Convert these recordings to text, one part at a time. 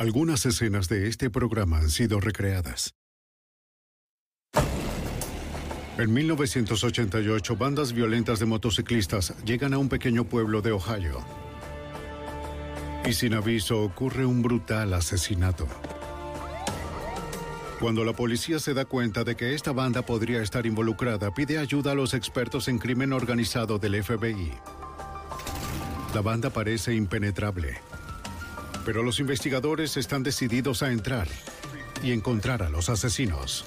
Algunas escenas de este programa han sido recreadas. En 1988, bandas violentas de motociclistas llegan a un pequeño pueblo de Ohio. Y sin aviso ocurre un brutal asesinato. Cuando la policía se da cuenta de que esta banda podría estar involucrada, pide ayuda a los expertos en crimen organizado del FBI. La banda parece impenetrable, pero los investigadores están decididos a entrar y encontrar a los asesinos.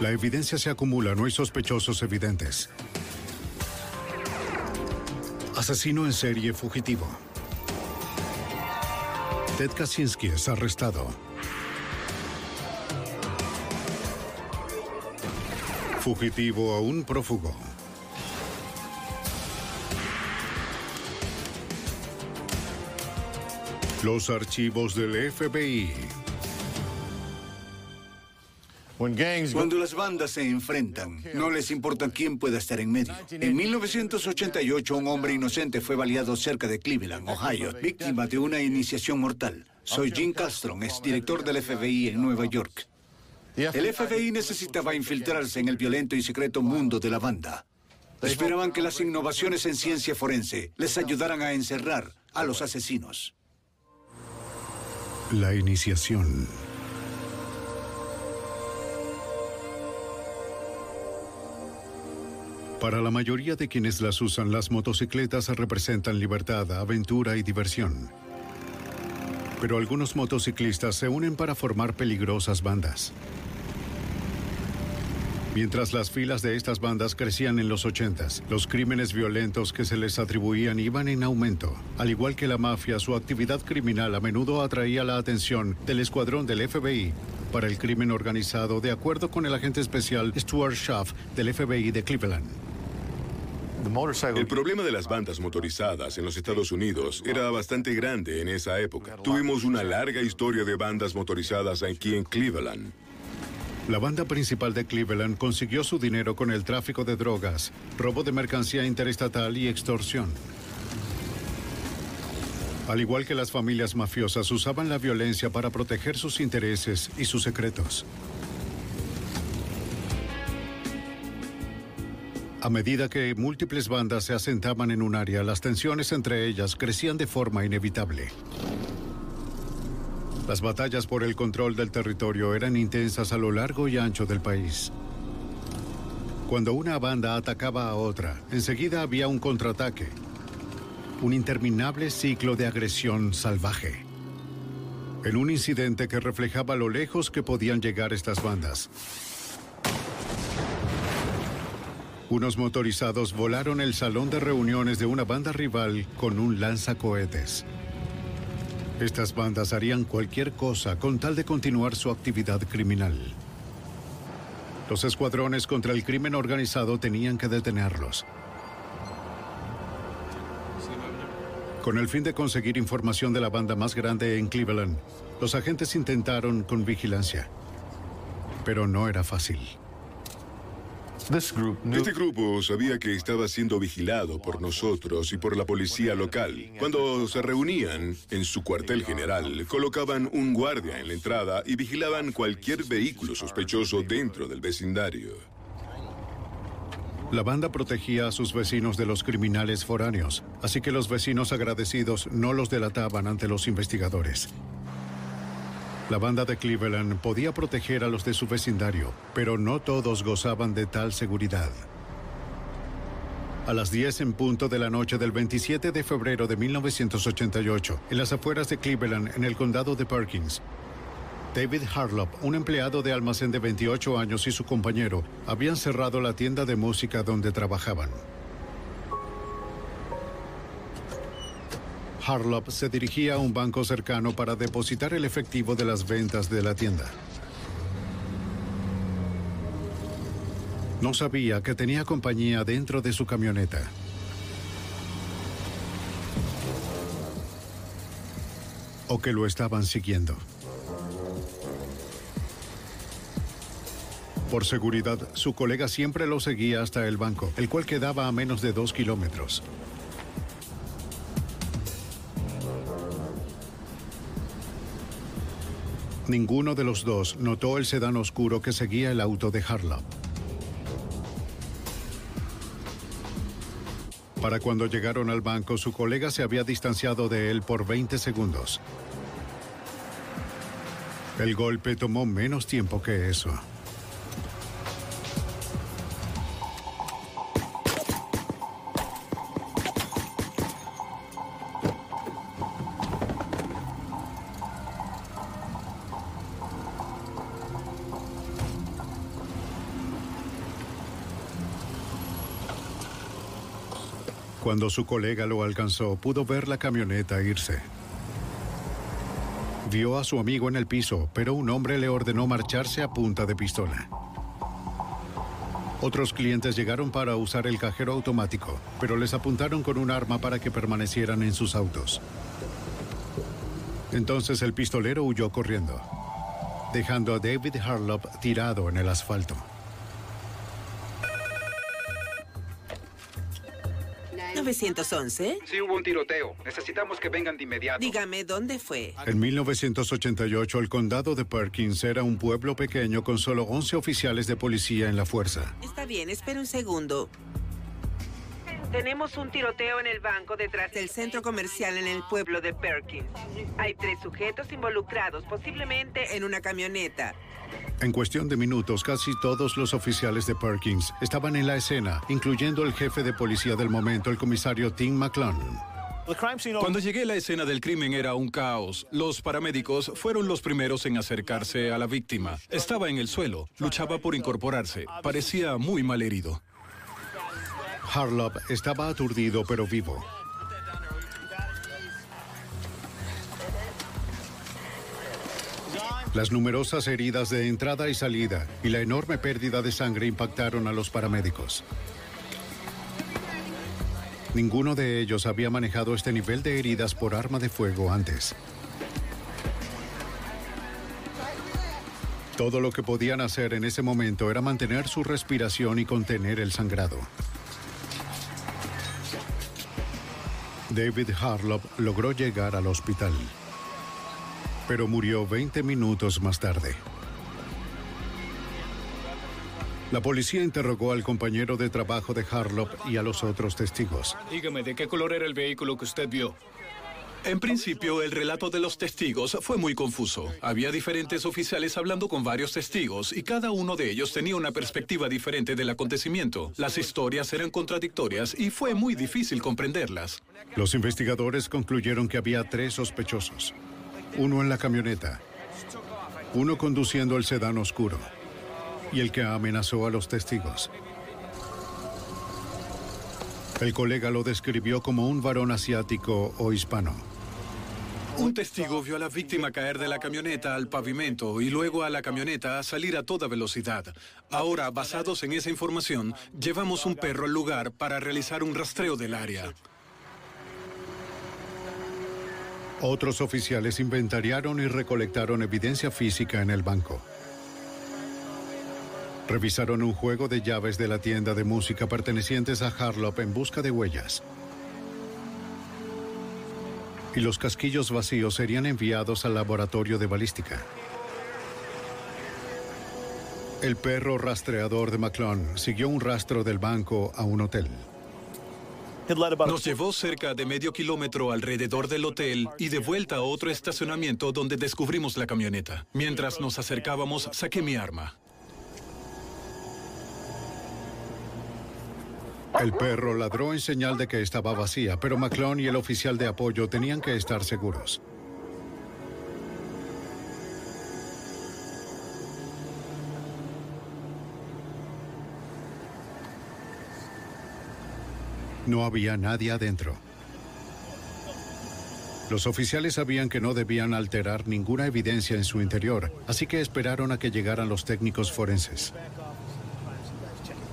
La evidencia se acumula, no hay sospechosos evidentes. Asesino en serie fugitivo. Ted Kaczynski es arrestado. Fugitivo a un prófugo. Los archivos del FBI. Cuando las bandas se enfrentan, no les importa quién pueda estar en medio. En 1988, un hombre inocente fue baleado cerca de Cleveland, Ohio, víctima de una iniciación mortal. Soy Jim Castron, es director del FBI en Nueva York. El FBI necesitaba infiltrarse en el violento y secreto mundo de la banda. Esperaban que las innovaciones en ciencia forense les ayudaran a encerrar a los asesinos. La iniciación. Para la mayoría de quienes las usan, las motocicletas representan libertad, aventura y diversión. Pero algunos motociclistas se unen para formar peligrosas bandas. Mientras las filas de estas bandas crecían en los 80s, los crímenes violentos que se les atribuían iban en aumento. Al igual que la mafia, su actividad criminal a menudo atraía la atención del escuadrón del FBI para el crimen organizado, de acuerdo con el agente especial Stuart Schaff del FBI de Cleveland. El problema de las bandas motorizadas en los Estados Unidos era bastante grande en esa época. Tuvimos una larga historia de bandas motorizadas aquí en Cleveland. La banda principal de Cleveland consiguió su dinero con el tráfico de drogas, robo de mercancía interestatal y extorsión. Al igual que las familias mafiosas, usaban la violencia para proteger sus intereses y sus secretos. A medida que múltiples bandas se asentaban en un área, las tensiones entre ellas crecían de forma inevitable. Las batallas por el control del territorio eran intensas a lo largo y ancho del país. Cuando una banda atacaba a otra, enseguida había un contraataque. Un interminable ciclo de agresión salvaje. En un incidente que reflejaba lo lejos que podían llegar estas bandas. Unos motorizados volaron el salón de reuniones de una banda rival con un lanzacohetes. Estas bandas harían cualquier cosa con tal de continuar su actividad criminal. Los escuadrones contra el crimen organizado tenían que detenerlos. Con el fin de conseguir información de la banda más grande en Cleveland, los agentes intentaron con vigilancia. Pero no era fácil. Este grupo sabía que estaba siendo vigilado por nosotros y por la policía local. Cuando se reunían en su cuartel general, colocaban un guardia en la entrada y vigilaban cualquier vehículo sospechoso dentro del vecindario. La banda protegía a sus vecinos de los criminales foráneos, así que los vecinos agradecidos no los delataban ante los investigadores. La banda de Cleveland podía proteger a los de su vecindario, pero no todos gozaban de tal seguridad. A las 10 en punto de la noche del 27 de febrero de 1988, en las afueras de Cleveland, en el condado de Perkins, David Harlop, un empleado de almacén de 28 años y su compañero, habían cerrado la tienda de música donde trabajaban. Harlop se dirigía a un banco cercano para depositar el efectivo de las ventas de la tienda. No sabía que tenía compañía dentro de su camioneta. O que lo estaban siguiendo. Por seguridad, su colega siempre lo seguía hasta el banco, el cual quedaba a menos de dos kilómetros. Ninguno de los dos notó el sedán oscuro que seguía el auto de Harlow. Para cuando llegaron al banco, su colega se había distanciado de él por 20 segundos. El golpe tomó menos tiempo que eso. Cuando su colega lo alcanzó, pudo ver la camioneta irse. Vio a su amigo en el piso, pero un hombre le ordenó marcharse a punta de pistola. Otros clientes llegaron para usar el cajero automático, pero les apuntaron con un arma para que permanecieran en sus autos. Entonces el pistolero huyó corriendo, dejando a David Harlop tirado en el asfalto. 1911? Sí, hubo un tiroteo. Necesitamos que vengan de inmediato. Dígame, ¿dónde fue? En 1988, el condado de Perkins era un pueblo pequeño con solo 11 oficiales de policía en la fuerza. Está bien, espera un segundo. Tenemos un tiroteo en el banco detrás del centro comercial en el pueblo de Perkins. Hay tres sujetos involucrados, posiblemente en una camioneta. En cuestión de minutos, casi todos los oficiales de Perkins estaban en la escena, incluyendo el jefe de policía del momento, el comisario Tim McClung. Cuando llegué a la escena del crimen era un caos. Los paramédicos fueron los primeros en acercarse a la víctima. Estaba en el suelo, luchaba por incorporarse, parecía muy mal herido. Harlop estaba aturdido pero vivo. Las numerosas heridas de entrada y salida y la enorme pérdida de sangre impactaron a los paramédicos. Ninguno de ellos había manejado este nivel de heridas por arma de fuego antes. Todo lo que podían hacer en ese momento era mantener su respiración y contener el sangrado. David Harlop logró llegar al hospital, pero murió 20 minutos más tarde. La policía interrogó al compañero de trabajo de Harlop y a los otros testigos. Dígame, ¿de qué color era el vehículo que usted vio? En principio, el relato de los testigos fue muy confuso. Había diferentes oficiales hablando con varios testigos y cada uno de ellos tenía una perspectiva diferente del acontecimiento. Las historias eran contradictorias y fue muy difícil comprenderlas. Los investigadores concluyeron que había tres sospechosos. Uno en la camioneta, uno conduciendo el sedán oscuro y el que amenazó a los testigos. El colega lo describió como un varón asiático o hispano. Un testigo vio a la víctima caer de la camioneta al pavimento y luego a la camioneta salir a toda velocidad. Ahora, basados en esa información, llevamos un perro al lugar para realizar un rastreo del área. Otros oficiales inventariaron y recolectaron evidencia física en el banco. Revisaron un juego de llaves de la tienda de música pertenecientes a Harlop en busca de huellas y los casquillos vacíos serían enviados al laboratorio de balística. El perro rastreador de McClone siguió un rastro del banco a un hotel. Nos llevó cerca de medio kilómetro alrededor del hotel y de vuelta a otro estacionamiento donde descubrimos la camioneta. Mientras nos acercábamos, saqué mi arma. El perro ladró en señal de que estaba vacía, pero McClone y el oficial de apoyo tenían que estar seguros. No había nadie adentro. Los oficiales sabían que no debían alterar ninguna evidencia en su interior, así que esperaron a que llegaran los técnicos forenses.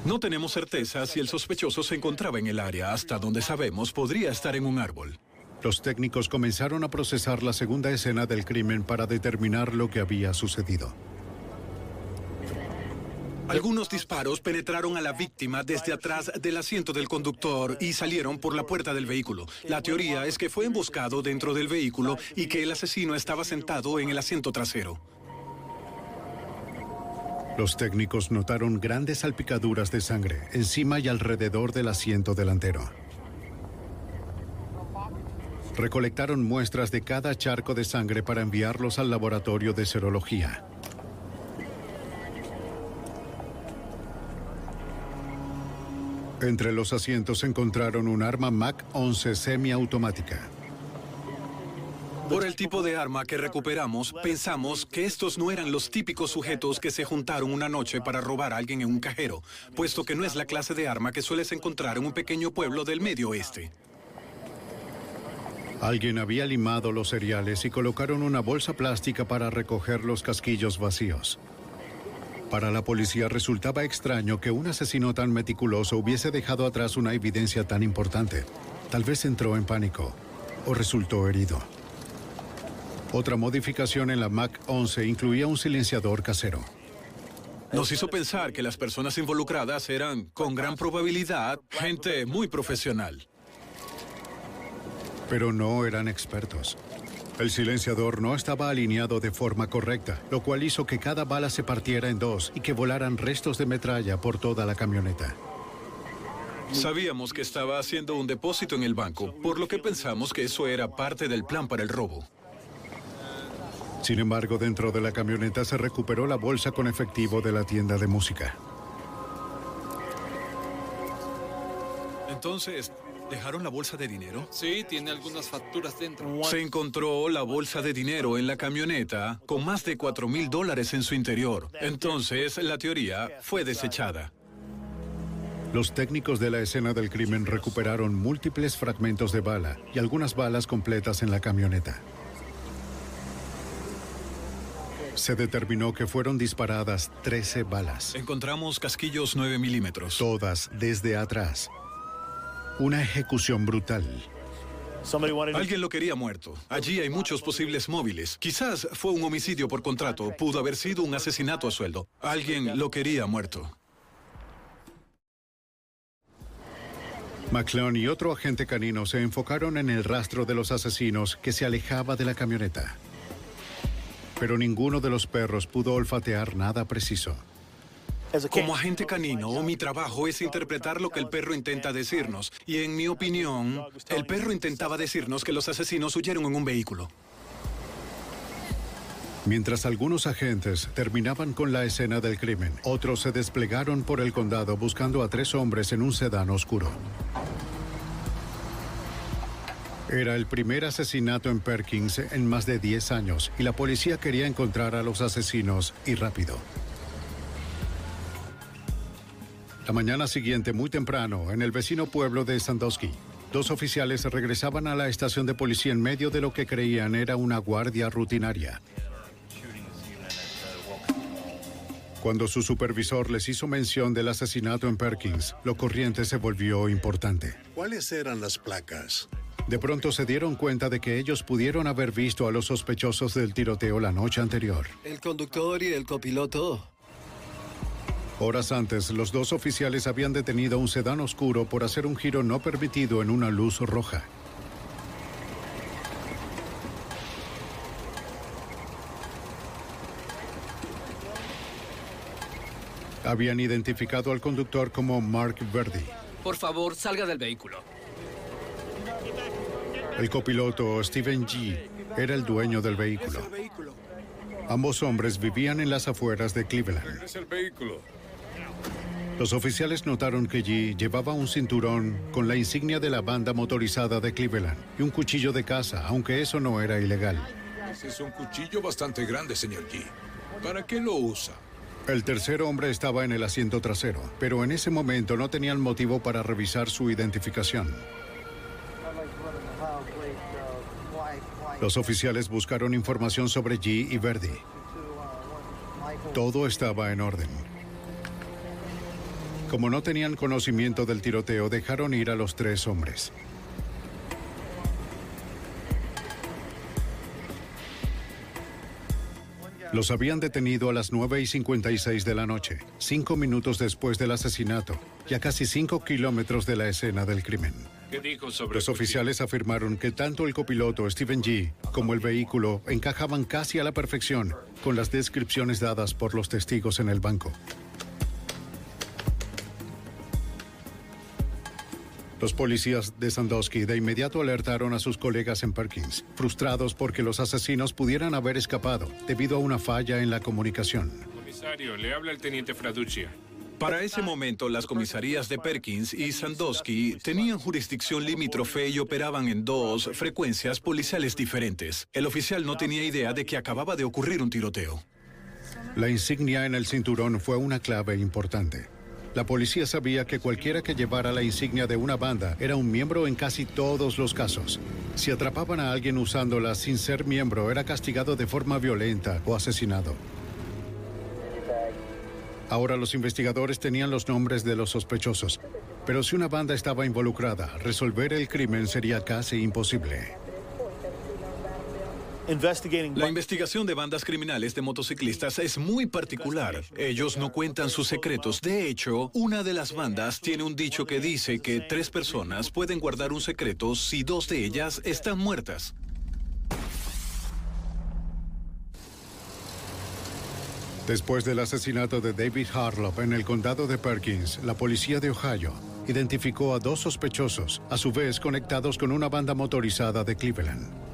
No tenemos certeza si el sospechoso se encontraba en el área. Hasta donde sabemos, podría estar en un árbol. Los técnicos comenzaron a procesar la segunda escena del crimen para determinar lo que había sucedido. Algunos disparos penetraron a la víctima desde atrás del asiento del conductor y salieron por la puerta del vehículo. La teoría es que fue emboscado dentro del vehículo y que el asesino estaba sentado en el asiento trasero. Los técnicos notaron grandes salpicaduras de sangre encima y alrededor del asiento delantero. Recolectaron muestras de cada charco de sangre para enviarlos al laboratorio de serología. Entre los asientos encontraron un arma MAC-11 semiautomática. Por el tipo de arma que recuperamos, pensamos que estos no eran los típicos sujetos que se juntaron una noche para robar a alguien en un cajero, puesto que no es la clase de arma que sueles encontrar en un pequeño pueblo del medio oeste. Alguien había limado los cereales y colocaron una bolsa plástica para recoger los casquillos vacíos. Para la policía resultaba extraño que un asesino tan meticuloso hubiese dejado atrás una evidencia tan importante. Tal vez entró en pánico o resultó herido. Otra modificación en la Mac 11 incluía un silenciador casero. Nos hizo pensar que las personas involucradas eran, con gran probabilidad, gente muy profesional. Pero no eran expertos. El silenciador no estaba alineado de forma correcta, lo cual hizo que cada bala se partiera en dos y que volaran restos de metralla por toda la camioneta. Sabíamos que estaba haciendo un depósito en el banco, por lo que pensamos que eso era parte del plan para el robo. Sin embargo, dentro de la camioneta se recuperó la bolsa con efectivo de la tienda de música. Entonces, ¿dejaron la bolsa de dinero? Sí, tiene algunas facturas dentro. Se encontró la bolsa de dinero en la camioneta con más de 4 mil dólares en su interior. Entonces, la teoría fue desechada. Los técnicos de la escena del crimen recuperaron múltiples fragmentos de bala y algunas balas completas en la camioneta. Se determinó que fueron disparadas 13 balas. Encontramos casquillos 9 milímetros. Todas desde atrás. Una ejecución brutal. Alguien lo quería muerto. Allí hay muchos posibles móviles. Quizás fue un homicidio por contrato. Pudo haber sido un asesinato a sueldo. Alguien lo quería muerto. McClone y otro agente canino se enfocaron en el rastro de los asesinos que se alejaba de la camioneta pero ninguno de los perros pudo olfatear nada preciso. Como agente canino, mi trabajo es interpretar lo que el perro intenta decirnos. Y en mi opinión, el perro intentaba decirnos que los asesinos huyeron en un vehículo. Mientras algunos agentes terminaban con la escena del crimen, otros se desplegaron por el condado buscando a tres hombres en un sedán oscuro. Era el primer asesinato en Perkins en más de 10 años y la policía quería encontrar a los asesinos y rápido. La mañana siguiente, muy temprano, en el vecino pueblo de Sandusky, dos oficiales regresaban a la estación de policía en medio de lo que creían era una guardia rutinaria. Cuando su supervisor les hizo mención del asesinato en Perkins, lo corriente se volvió importante. ¿Cuáles eran las placas? De pronto se dieron cuenta de que ellos pudieron haber visto a los sospechosos del tiroteo la noche anterior. El conductor y el copiloto. Horas antes, los dos oficiales habían detenido un sedán oscuro por hacer un giro no permitido en una luz roja. Habían identificado al conductor como Mark Verdi. Por favor, salga del vehículo. El copiloto Steven G. era el dueño del vehículo. Ambos hombres vivían en las afueras de Cleveland. Los oficiales notaron que G llevaba un cinturón con la insignia de la banda motorizada de Cleveland y un cuchillo de caza, aunque eso no era ilegal. Es un cuchillo bastante grande, señor G. ¿Para qué lo usa? El tercer hombre estaba en el asiento trasero, pero en ese momento no tenían motivo para revisar su identificación. Los oficiales buscaron información sobre G y Verdi. Todo estaba en orden. Como no tenían conocimiento del tiroteo, dejaron ir a los tres hombres. Los habían detenido a las 9 y 56 de la noche, cinco minutos después del asesinato y a casi cinco kilómetros de la escena del crimen. Los oficiales afirmaron que tanto el copiloto Steven G como el vehículo encajaban casi a la perfección con las descripciones dadas por los testigos en el banco. Los policías de Sandusky de inmediato alertaron a sus colegas en Perkins, frustrados porque los asesinos pudieran haber escapado debido a una falla en la comunicación. Comisario, le habla el teniente Fraduccia. Para ese momento, las comisarías de Perkins y Sandusky tenían jurisdicción limítrofe y operaban en dos frecuencias policiales diferentes. El oficial no tenía idea de que acababa de ocurrir un tiroteo. La insignia en el cinturón fue una clave importante. La policía sabía que cualquiera que llevara la insignia de una banda era un miembro en casi todos los casos. Si atrapaban a alguien usándola sin ser miembro, era castigado de forma violenta o asesinado. Ahora los investigadores tenían los nombres de los sospechosos, pero si una banda estaba involucrada, resolver el crimen sería casi imposible. La investigación de bandas criminales de motociclistas es muy particular. Ellos no cuentan sus secretos. De hecho, una de las bandas tiene un dicho que dice que tres personas pueden guardar un secreto si dos de ellas están muertas. Después del asesinato de David Harlop en el condado de Perkins, la policía de Ohio identificó a dos sospechosos, a su vez conectados con una banda motorizada de Cleveland.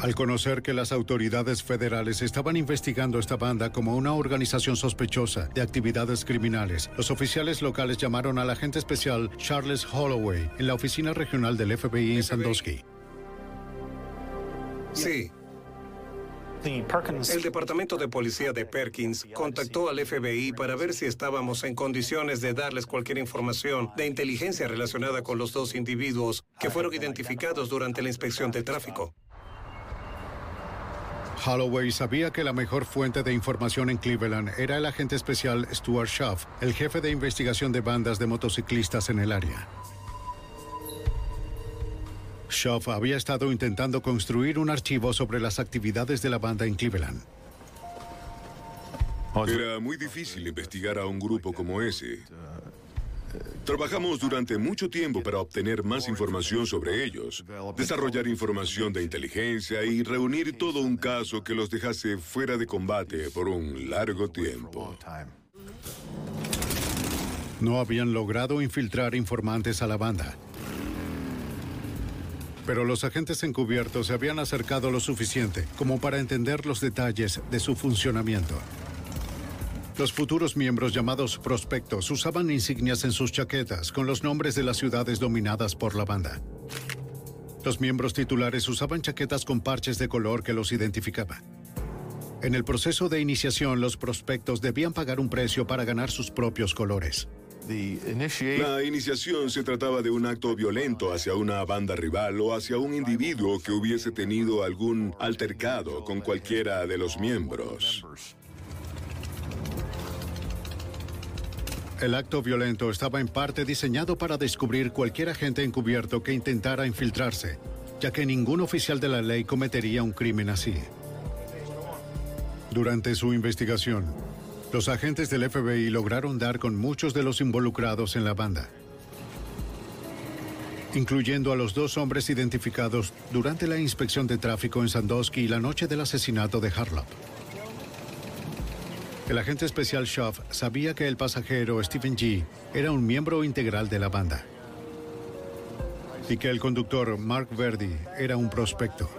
Al conocer que las autoridades federales estaban investigando esta banda como una organización sospechosa de actividades criminales, los oficiales locales llamaron al agente especial Charles Holloway en la oficina regional del FBI en Sandusky. Sí. El Departamento de Policía de Perkins contactó al FBI para ver si estábamos en condiciones de darles cualquier información de inteligencia relacionada con los dos individuos que fueron identificados durante la inspección de tráfico. Holloway sabía que la mejor fuente de información en Cleveland era el agente especial Stuart Schaff, el jefe de investigación de bandas de motociclistas en el área. Schaff había estado intentando construir un archivo sobre las actividades de la banda en Cleveland. Era muy difícil investigar a un grupo como ese. Trabajamos durante mucho tiempo para obtener más información sobre ellos, desarrollar información de inteligencia y reunir todo un caso que los dejase fuera de combate por un largo tiempo. No habían logrado infiltrar informantes a la banda. Pero los agentes encubiertos se habían acercado lo suficiente como para entender los detalles de su funcionamiento. Los futuros miembros llamados prospectos usaban insignias en sus chaquetas con los nombres de las ciudades dominadas por la banda. Los miembros titulares usaban chaquetas con parches de color que los identificaba. En el proceso de iniciación, los prospectos debían pagar un precio para ganar sus propios colores. La iniciación se trataba de un acto violento hacia una banda rival o hacia un individuo que hubiese tenido algún altercado con cualquiera de los miembros. El acto violento estaba en parte diseñado para descubrir cualquier agente encubierto que intentara infiltrarse, ya que ningún oficial de la ley cometería un crimen así. Durante su investigación, los agentes del FBI lograron dar con muchos de los involucrados en la banda, incluyendo a los dos hombres identificados durante la inspección de tráfico en Sandusky y la noche del asesinato de Harlop. El agente especial Schaff sabía que el pasajero Stephen G era un miembro integral de la banda y que el conductor Mark Verdi era un prospecto.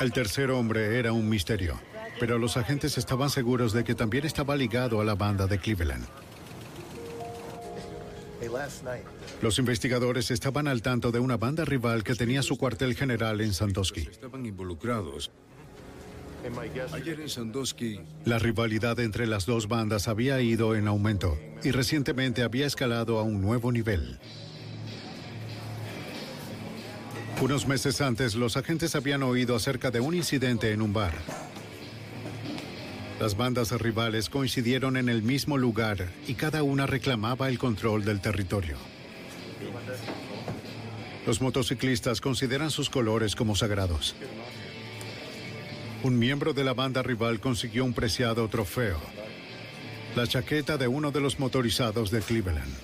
El tercer hombre era un misterio, pero los agentes estaban seguros de que también estaba ligado a la banda de Cleveland. Los investigadores estaban al tanto de una banda rival que tenía su cuartel general en Sandusky. Estaban involucrados. Ayer en Sandusky. La rivalidad entre las dos bandas había ido en aumento y recientemente había escalado a un nuevo nivel. Unos meses antes, los agentes habían oído acerca de un incidente en un bar. Las bandas rivales coincidieron en el mismo lugar y cada una reclamaba el control del territorio. Los motociclistas consideran sus colores como sagrados. Un miembro de la banda rival consiguió un preciado trofeo, la chaqueta de uno de los motorizados de Cleveland.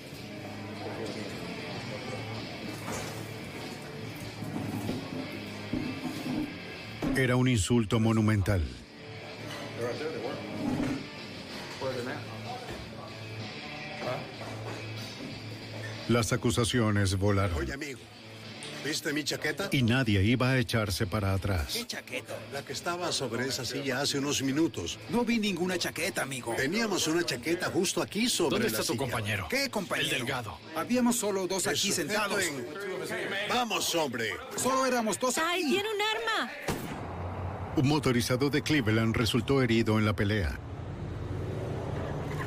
Era un insulto monumental. Las acusaciones volaron. Oye, amigo, ¿viste mi chaqueta? Y nadie iba a echarse para atrás. ¿Qué chaqueta? La que estaba sobre esa silla hace unos minutos. No vi ninguna chaqueta, amigo. Teníamos una chaqueta justo aquí sobre ¿Dónde la está tu silla. compañero? ¿Qué compañero? El delgado. Habíamos solo dos El aquí sentados. en- Vamos, hombre. Solo éramos dos ¡Ay, tiene un arma! Un motorizado de Cleveland resultó herido en la pelea.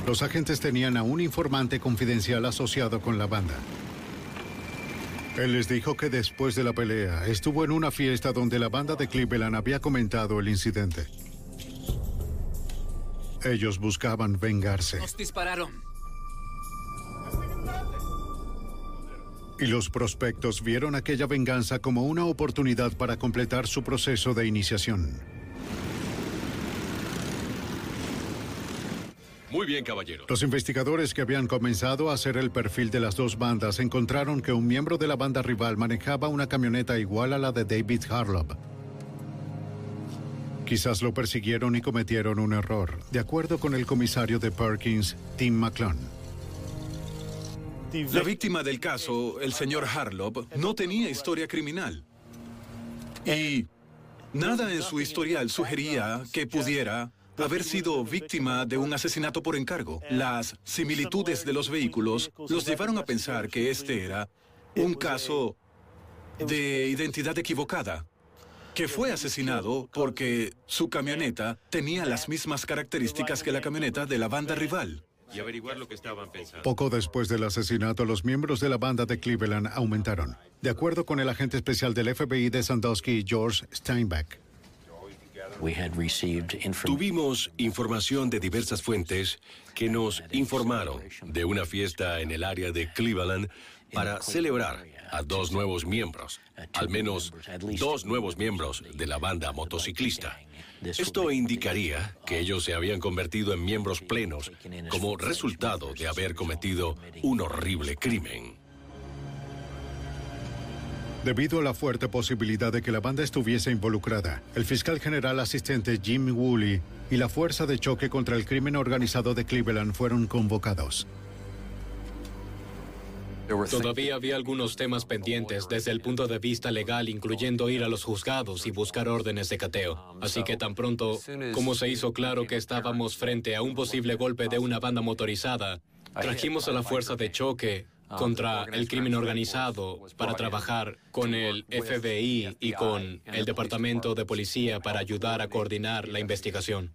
Los agentes tenían a un informante confidencial asociado con la banda. Él les dijo que después de la pelea estuvo en una fiesta donde la banda de Cleveland había comentado el incidente. Ellos buscaban vengarse Nos dispararon. y los prospectos vieron aquella venganza como una oportunidad para completar su proceso de iniciación. Muy bien, caballero. Los investigadores que habían comenzado a hacer el perfil de las dos bandas encontraron que un miembro de la banda rival manejaba una camioneta igual a la de David Harlow. Quizás lo persiguieron y cometieron un error, de acuerdo con el comisario de Perkins, Tim McClone. La víctima del caso, el señor Harlow, no tenía historia criminal. Y nada en su historial sugería que pudiera haber sido víctima de un asesinato por encargo. Las similitudes de los vehículos los llevaron a pensar que este era un caso de identidad equivocada, que fue asesinado porque su camioneta tenía las mismas características que la camioneta de la banda rival. Y averiguar lo que estaban pensando. Poco después del asesinato, los miembros de la banda de Cleveland aumentaron, de acuerdo con el agente especial del FBI de Sandusky, George Steinbeck. Tuvimos información de diversas fuentes que nos informaron de una fiesta en el área de Cleveland para celebrar a dos nuevos miembros, al menos dos nuevos miembros de la banda motociclista. Esto indicaría que ellos se habían convertido en miembros plenos como resultado de haber cometido un horrible crimen. Debido a la fuerte posibilidad de que la banda estuviese involucrada, el fiscal general asistente Jim Woolley y la Fuerza de Choque contra el Crimen Organizado de Cleveland fueron convocados. Todavía había algunos temas pendientes desde el punto de vista legal, incluyendo ir a los juzgados y buscar órdenes de cateo. Así que tan pronto como se hizo claro que estábamos frente a un posible golpe de una banda motorizada, trajimos a la fuerza de choque contra el crimen organizado para trabajar con el FBI y con el Departamento de Policía para ayudar a coordinar la investigación.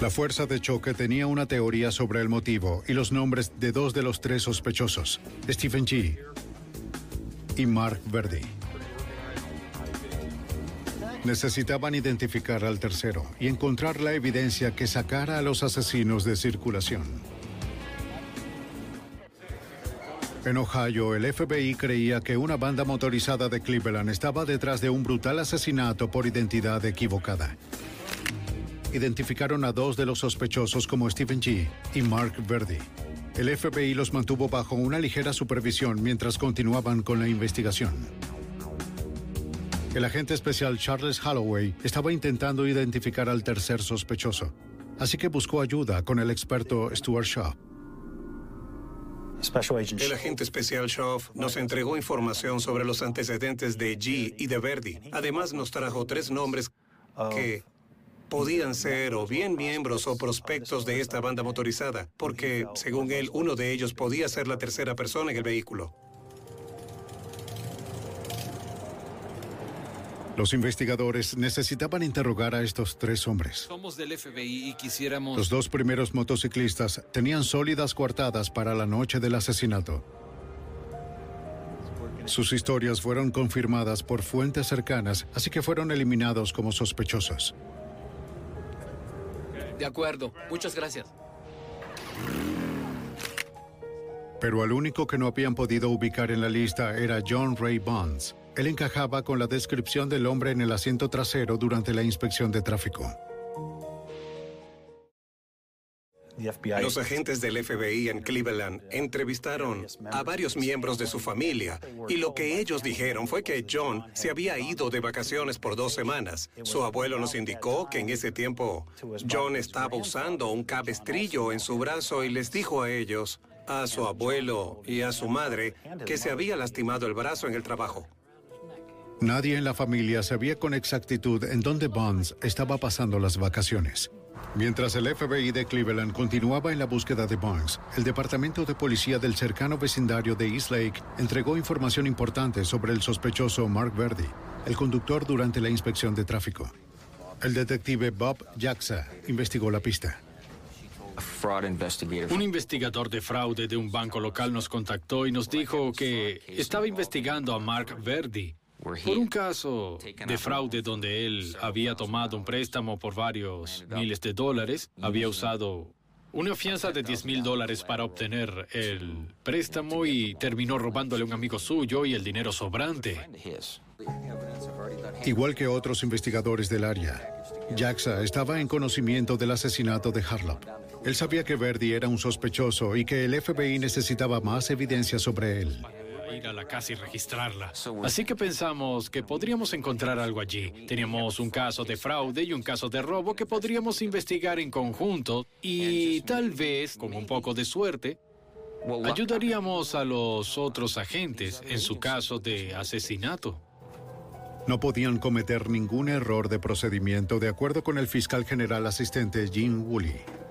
La fuerza de choque tenía una teoría sobre el motivo y los nombres de dos de los tres sospechosos, Stephen G. y Mark Verdi. Necesitaban identificar al tercero y encontrar la evidencia que sacara a los asesinos de circulación. En Ohio, el FBI creía que una banda motorizada de Cleveland estaba detrás de un brutal asesinato por identidad equivocada. Identificaron a dos de los sospechosos como Stephen G. y Mark Verdi. El FBI los mantuvo bajo una ligera supervisión mientras continuaban con la investigación. El agente especial Charles Holloway estaba intentando identificar al tercer sospechoso, así que buscó ayuda con el experto Stuart Shaw. El agente especial Shaw nos entregó información sobre los antecedentes de G y de Verdi. Además, nos trajo tres nombres que podían ser o bien miembros o prospectos de esta banda motorizada, porque, según él, uno de ellos podía ser la tercera persona en el vehículo. Los investigadores necesitaban interrogar a estos tres hombres. Somos del FBI y quisiéramos... Los dos primeros motociclistas tenían sólidas coartadas para la noche del asesinato. Sus historias fueron confirmadas por fuentes cercanas, así que fueron eliminados como sospechosos. De acuerdo, muchas gracias. Pero el único que no habían podido ubicar en la lista era John Ray Bonds. Él encajaba con la descripción del hombre en el asiento trasero durante la inspección de tráfico. Los agentes del FBI en Cleveland entrevistaron a varios miembros de su familia y lo que ellos dijeron fue que John se había ido de vacaciones por dos semanas. Su abuelo nos indicó que en ese tiempo John estaba usando un cabestrillo en su brazo y les dijo a ellos, a su abuelo y a su madre, que se había lastimado el brazo en el trabajo. Nadie en la familia sabía con exactitud en dónde Bonds estaba pasando las vacaciones. Mientras el FBI de Cleveland continuaba en la búsqueda de Bonds, el Departamento de Policía del cercano vecindario de East Lake entregó información importante sobre el sospechoso Mark Verdi, el conductor durante la inspección de tráfico. El detective Bob Jaxa investigó la pista. Un investigador de fraude de un banco local nos contactó y nos dijo que estaba investigando a Mark Verdi por un caso de fraude donde él había tomado un préstamo por varios miles de dólares, había usado una fianza de 10 mil dólares para obtener el préstamo y terminó robándole a un amigo suyo y el dinero sobrante. Igual que otros investigadores del área, Jaxa estaba en conocimiento del asesinato de Harlow. Él sabía que Verdi era un sospechoso y que el FBI necesitaba más evidencia sobre él ir a la casa y registrarla. Así que pensamos que podríamos encontrar algo allí. Teníamos un caso de fraude y un caso de robo que podríamos investigar en conjunto y tal vez, con un poco de suerte, ayudaríamos a los otros agentes en su caso de asesinato. No podían cometer ningún error de procedimiento de acuerdo con el fiscal general asistente Jim Woolley.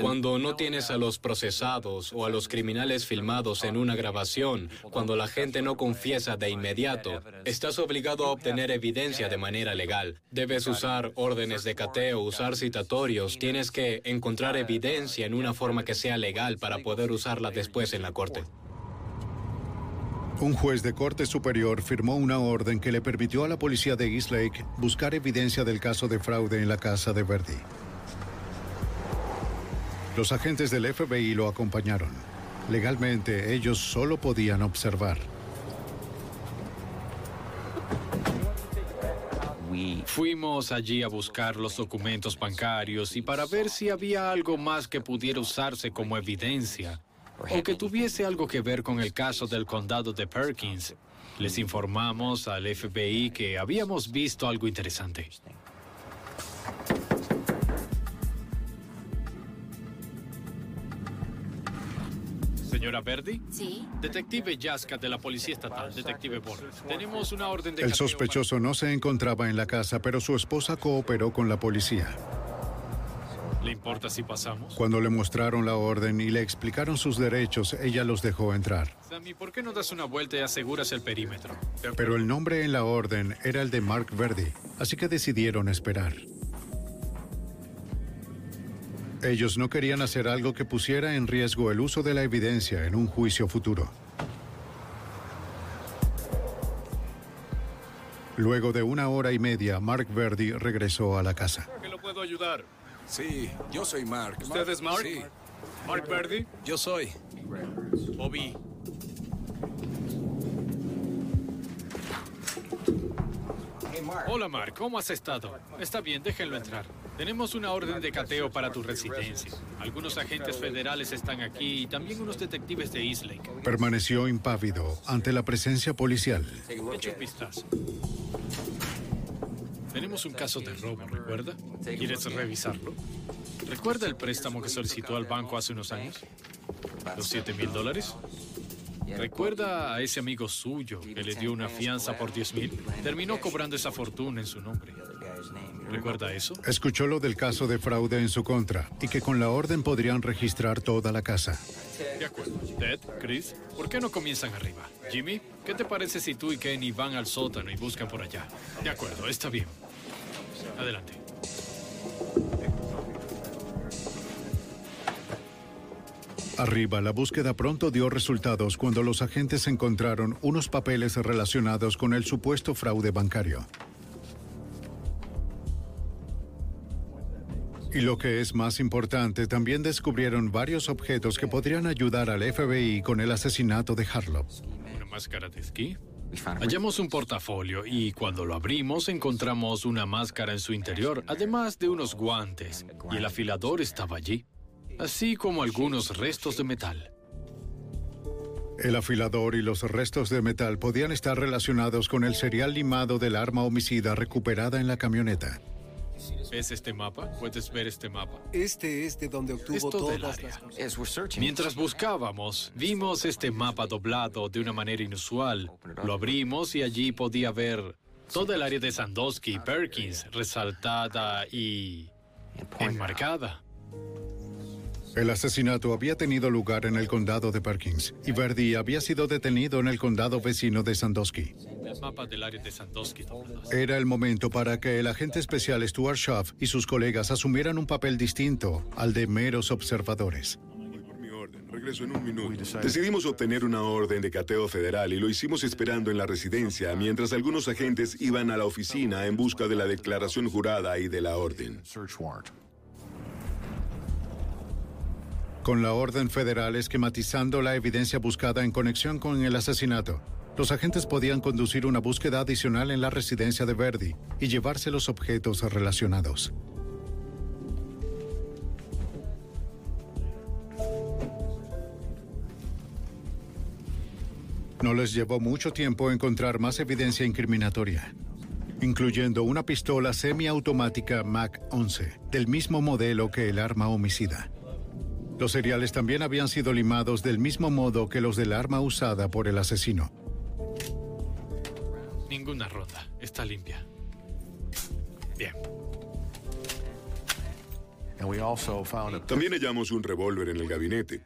Cuando no tienes a los procesados o a los criminales filmados en una grabación, cuando la gente no confiesa de inmediato, estás obligado a obtener evidencia de manera legal. Debes usar órdenes de cateo, usar citatorios, tienes que encontrar evidencia en una forma que sea legal para poder usarla después en la corte. Un juez de corte superior firmó una orden que le permitió a la policía de East Lake buscar evidencia del caso de fraude en la casa de Verdi. Los agentes del FBI lo acompañaron. Legalmente, ellos solo podían observar. Fuimos allí a buscar los documentos bancarios y para ver si había algo más que pudiera usarse como evidencia o que tuviese algo que ver con el caso del condado de Perkins. Les informamos al FBI que habíamos visto algo interesante. Señora Verdi. Sí. Detective Yaska de la Policía Estatal, Detective Borges. Tenemos una orden de... El sospechoso no se encontraba en la casa, pero su esposa cooperó con la policía. ¿Le importa si pasamos? Cuando le mostraron la orden y le explicaron sus derechos, ella los dejó entrar. Sammy, ¿por qué no das una vuelta y aseguras el perímetro? Pero el nombre en la orden era el de Mark Verdi, así que decidieron esperar. Ellos no querían hacer algo que pusiera en riesgo el uso de la evidencia en un juicio futuro. Luego de una hora y media, Mark Verdi regresó a la casa. ¿Qué lo puedo ayudar? Sí, yo soy Mark. ¿Usted es Mark? Sí, ¿Mark Verdi? yo soy. Bobby. Hola, Mark. ¿Cómo has estado? Está bien, déjenlo entrar. Tenemos una orden de cateo para tu residencia. Algunos agentes federales están aquí y también unos detectives de Eastlake. Permaneció impávido ante la presencia policial. Echa un vistazo. Tenemos un caso de robo, ¿recuerda? ¿Quieres revisarlo? ¿Recuerda el préstamo que solicitó al banco hace unos años? ¿Los 7 mil dólares? ¿Recuerda a ese amigo suyo que le dio una fianza por 10 mil? Terminó cobrando esa fortuna en su nombre. ¿Recuerda eso? Escuchó lo del caso de fraude en su contra y que con la orden podrían registrar toda la casa. De acuerdo. Ted, Chris, ¿por qué no comienzan arriba? Jimmy, ¿qué te parece si tú y Kenny van al sótano y buscan por allá? De acuerdo, está bien. Adelante. Arriba, la búsqueda pronto dio resultados cuando los agentes encontraron unos papeles relacionados con el supuesto fraude bancario. Y lo que es más importante, también descubrieron varios objetos que podrían ayudar al FBI con el asesinato de Harlow. ¿Una máscara de esquí? Hallamos un portafolio y cuando lo abrimos encontramos una máscara en su interior, además de unos guantes, y el afilador estaba allí, así como algunos restos de metal. El afilador y los restos de metal podían estar relacionados con el serial limado del arma homicida recuperada en la camioneta. ¿Ves este mapa? ¿Puedes ver este mapa? Este es de donde obtuvo Es todo el todas área. las cosas. Mientras buscábamos, vimos este mapa doblado de una manera inusual. Lo abrimos y allí podía ver toda el área de Sandusky, Perkins, resaltada y enmarcada. El asesinato había tenido lugar en el condado de Perkins y Verdi había sido detenido en el condado vecino de Sandusky. El mapa del área de Sandusky doblado. Era el momento para que el agente especial Stuart Schaff y sus colegas asumieran un papel distinto al de meros observadores. Regreso en un minuto. Decidimos obtener una orden de cateo federal y lo hicimos esperando en la residencia mientras algunos agentes iban a la oficina en busca de la declaración jurada y de la orden. Con la orden federal esquematizando la evidencia buscada en conexión con el asesinato, los agentes podían conducir una búsqueda adicional en la residencia de Verdi y llevarse los objetos relacionados. No les llevó mucho tiempo encontrar más evidencia incriminatoria, incluyendo una pistola semiautomática Mac 11, del mismo modelo que el arma homicida. Los cereales también habían sido limados del mismo modo que los del arma usada por el asesino. Ninguna ronda. Está limpia. Bien. También hallamos un revólver en el gabinete.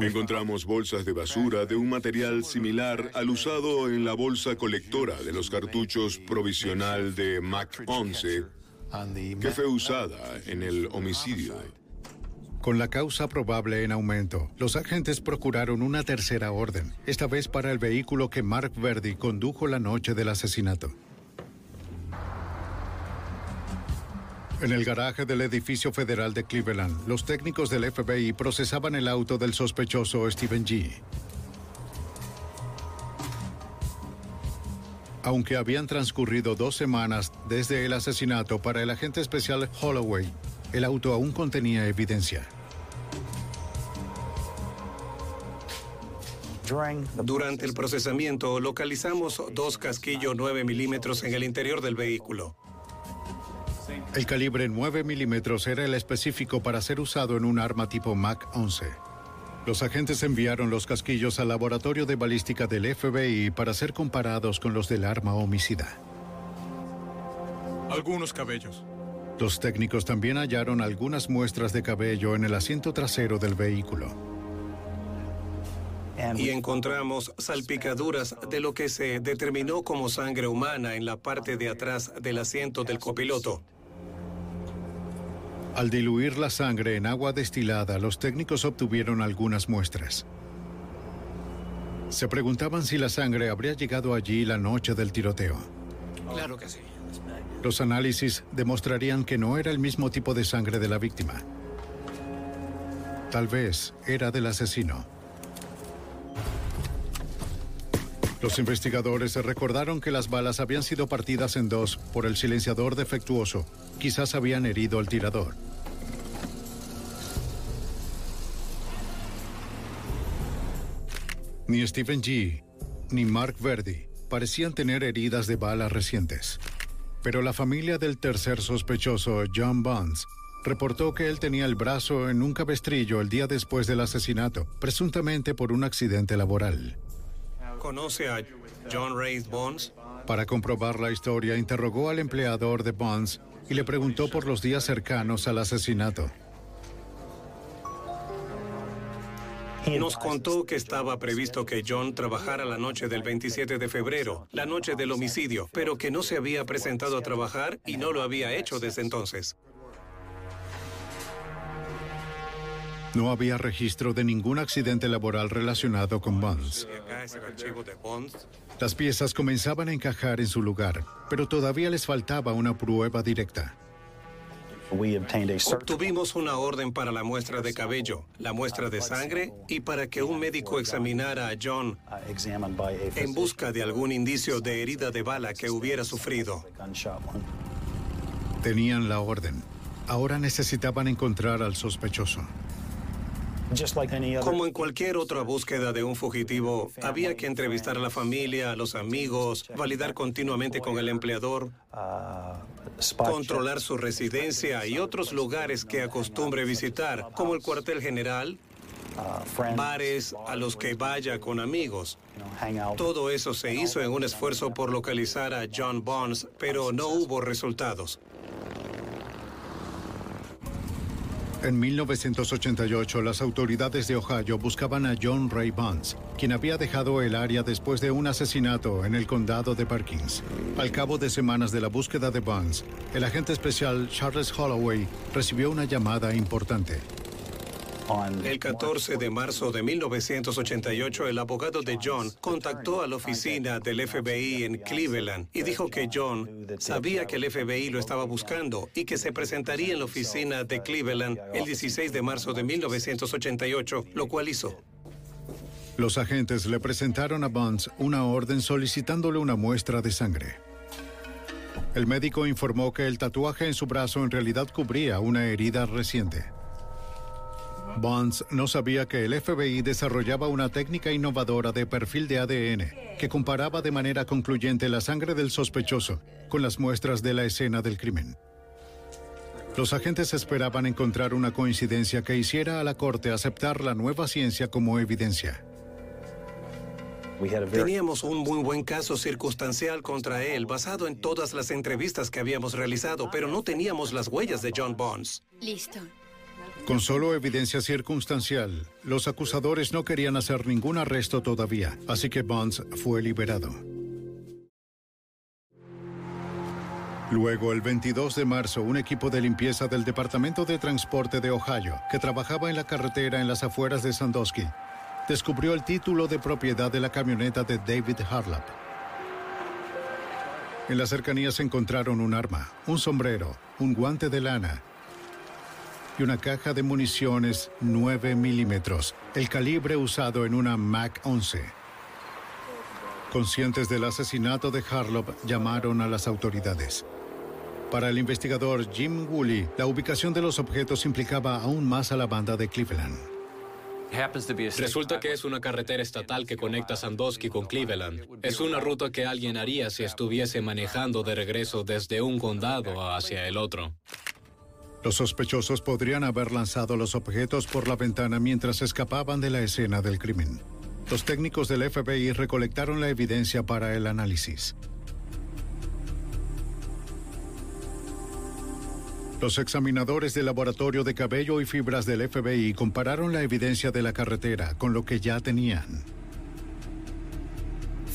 Encontramos bolsas de basura de un material similar al usado en la bolsa colectora de los cartuchos provisional de Mac 11 que fue usada en el homicidio. Con la causa probable en aumento, los agentes procuraron una tercera orden, esta vez para el vehículo que Mark Verdi condujo la noche del asesinato. En el garaje del edificio federal de Cleveland, los técnicos del FBI procesaban el auto del sospechoso Stephen G. Aunque habían transcurrido dos semanas desde el asesinato para el agente especial Holloway, el auto aún contenía evidencia. Durante el procesamiento localizamos dos casquillos 9 milímetros en el interior del vehículo. El calibre 9 milímetros era el específico para ser usado en un arma tipo Mac 11. Los agentes enviaron los casquillos al laboratorio de balística del FBI para ser comparados con los del arma homicida. Algunos cabellos. Los técnicos también hallaron algunas muestras de cabello en el asiento trasero del vehículo. Y encontramos salpicaduras de lo que se determinó como sangre humana en la parte de atrás del asiento del copiloto. Al diluir la sangre en agua destilada, los técnicos obtuvieron algunas muestras. Se preguntaban si la sangre habría llegado allí la noche del tiroteo. Claro que sí. Los análisis demostrarían que no era el mismo tipo de sangre de la víctima. Tal vez era del asesino. Los investigadores recordaron que las balas habían sido partidas en dos por el silenciador defectuoso. Quizás habían herido al tirador. Ni Stephen G. ni Mark Verdi parecían tener heridas de bala recientes. Pero la familia del tercer sospechoso, John Bonds, reportó que él tenía el brazo en un cabestrillo el día después del asesinato, presuntamente por un accidente laboral. ¿Conoce a John Ray Bonds? Para comprobar la historia, interrogó al empleador de Bonds y le preguntó por los días cercanos al asesinato. Nos contó que estaba previsto que John trabajara la noche del 27 de febrero, la noche del homicidio, pero que no se había presentado a trabajar y no lo había hecho desde entonces. No había registro de ningún accidente laboral relacionado con Bonds. Las piezas comenzaban a encajar en su lugar, pero todavía les faltaba una prueba directa. Obtuvimos una orden para la muestra de cabello, la muestra de sangre y para que un médico examinara a John en busca de algún indicio de herida de bala que hubiera sufrido. Tenían la orden. Ahora necesitaban encontrar al sospechoso. Como en cualquier otra búsqueda de un fugitivo, había que entrevistar a la familia, a los amigos, validar continuamente con el empleador, controlar su residencia y otros lugares que acostumbre visitar, como el cuartel general, bares a los que vaya con amigos. Todo eso se hizo en un esfuerzo por localizar a John Bonds, pero no hubo resultados. En 1988, las autoridades de Ohio buscaban a John Ray Bonds, quien había dejado el área después de un asesinato en el condado de Perkins. Al cabo de semanas de la búsqueda de Bonds, el agente especial Charles Holloway recibió una llamada importante. El 14 de marzo de 1988, el abogado de John contactó a la oficina del FBI en Cleveland y dijo que John sabía que el FBI lo estaba buscando y que se presentaría en la oficina de Cleveland el 16 de marzo de 1988, lo cual hizo. Los agentes le presentaron a Bonds una orden solicitándole una muestra de sangre. El médico informó que el tatuaje en su brazo en realidad cubría una herida reciente. Bonds no sabía que el FBI desarrollaba una técnica innovadora de perfil de ADN que comparaba de manera concluyente la sangre del sospechoso con las muestras de la escena del crimen. Los agentes esperaban encontrar una coincidencia que hiciera a la corte aceptar la nueva ciencia como evidencia. Teníamos un muy buen caso circunstancial contra él, basado en todas las entrevistas que habíamos realizado, pero no teníamos las huellas de John Bonds. Listo. Con solo evidencia circunstancial, los acusadores no querían hacer ningún arresto todavía, así que Bonds fue liberado. Luego, el 22 de marzo, un equipo de limpieza del Departamento de Transporte de Ohio, que trabajaba en la carretera en las afueras de Sandusky, descubrió el título de propiedad de la camioneta de David Harlap. En las cercanías encontraron un arma, un sombrero, un guante de lana y una caja de municiones 9 milímetros, el calibre usado en una Mac 11. Conscientes del asesinato de Harlop, llamaron a las autoridades. Para el investigador Jim Woolley, la ubicación de los objetos implicaba aún más a la banda de Cleveland. Resulta que es una carretera estatal que conecta Sandusky con Cleveland. Es una ruta que alguien haría si estuviese manejando de regreso desde un condado hacia el otro. Los sospechosos podrían haber lanzado los objetos por la ventana mientras escapaban de la escena del crimen. Los técnicos del FBI recolectaron la evidencia para el análisis. Los examinadores del laboratorio de cabello y fibras del FBI compararon la evidencia de la carretera con lo que ya tenían.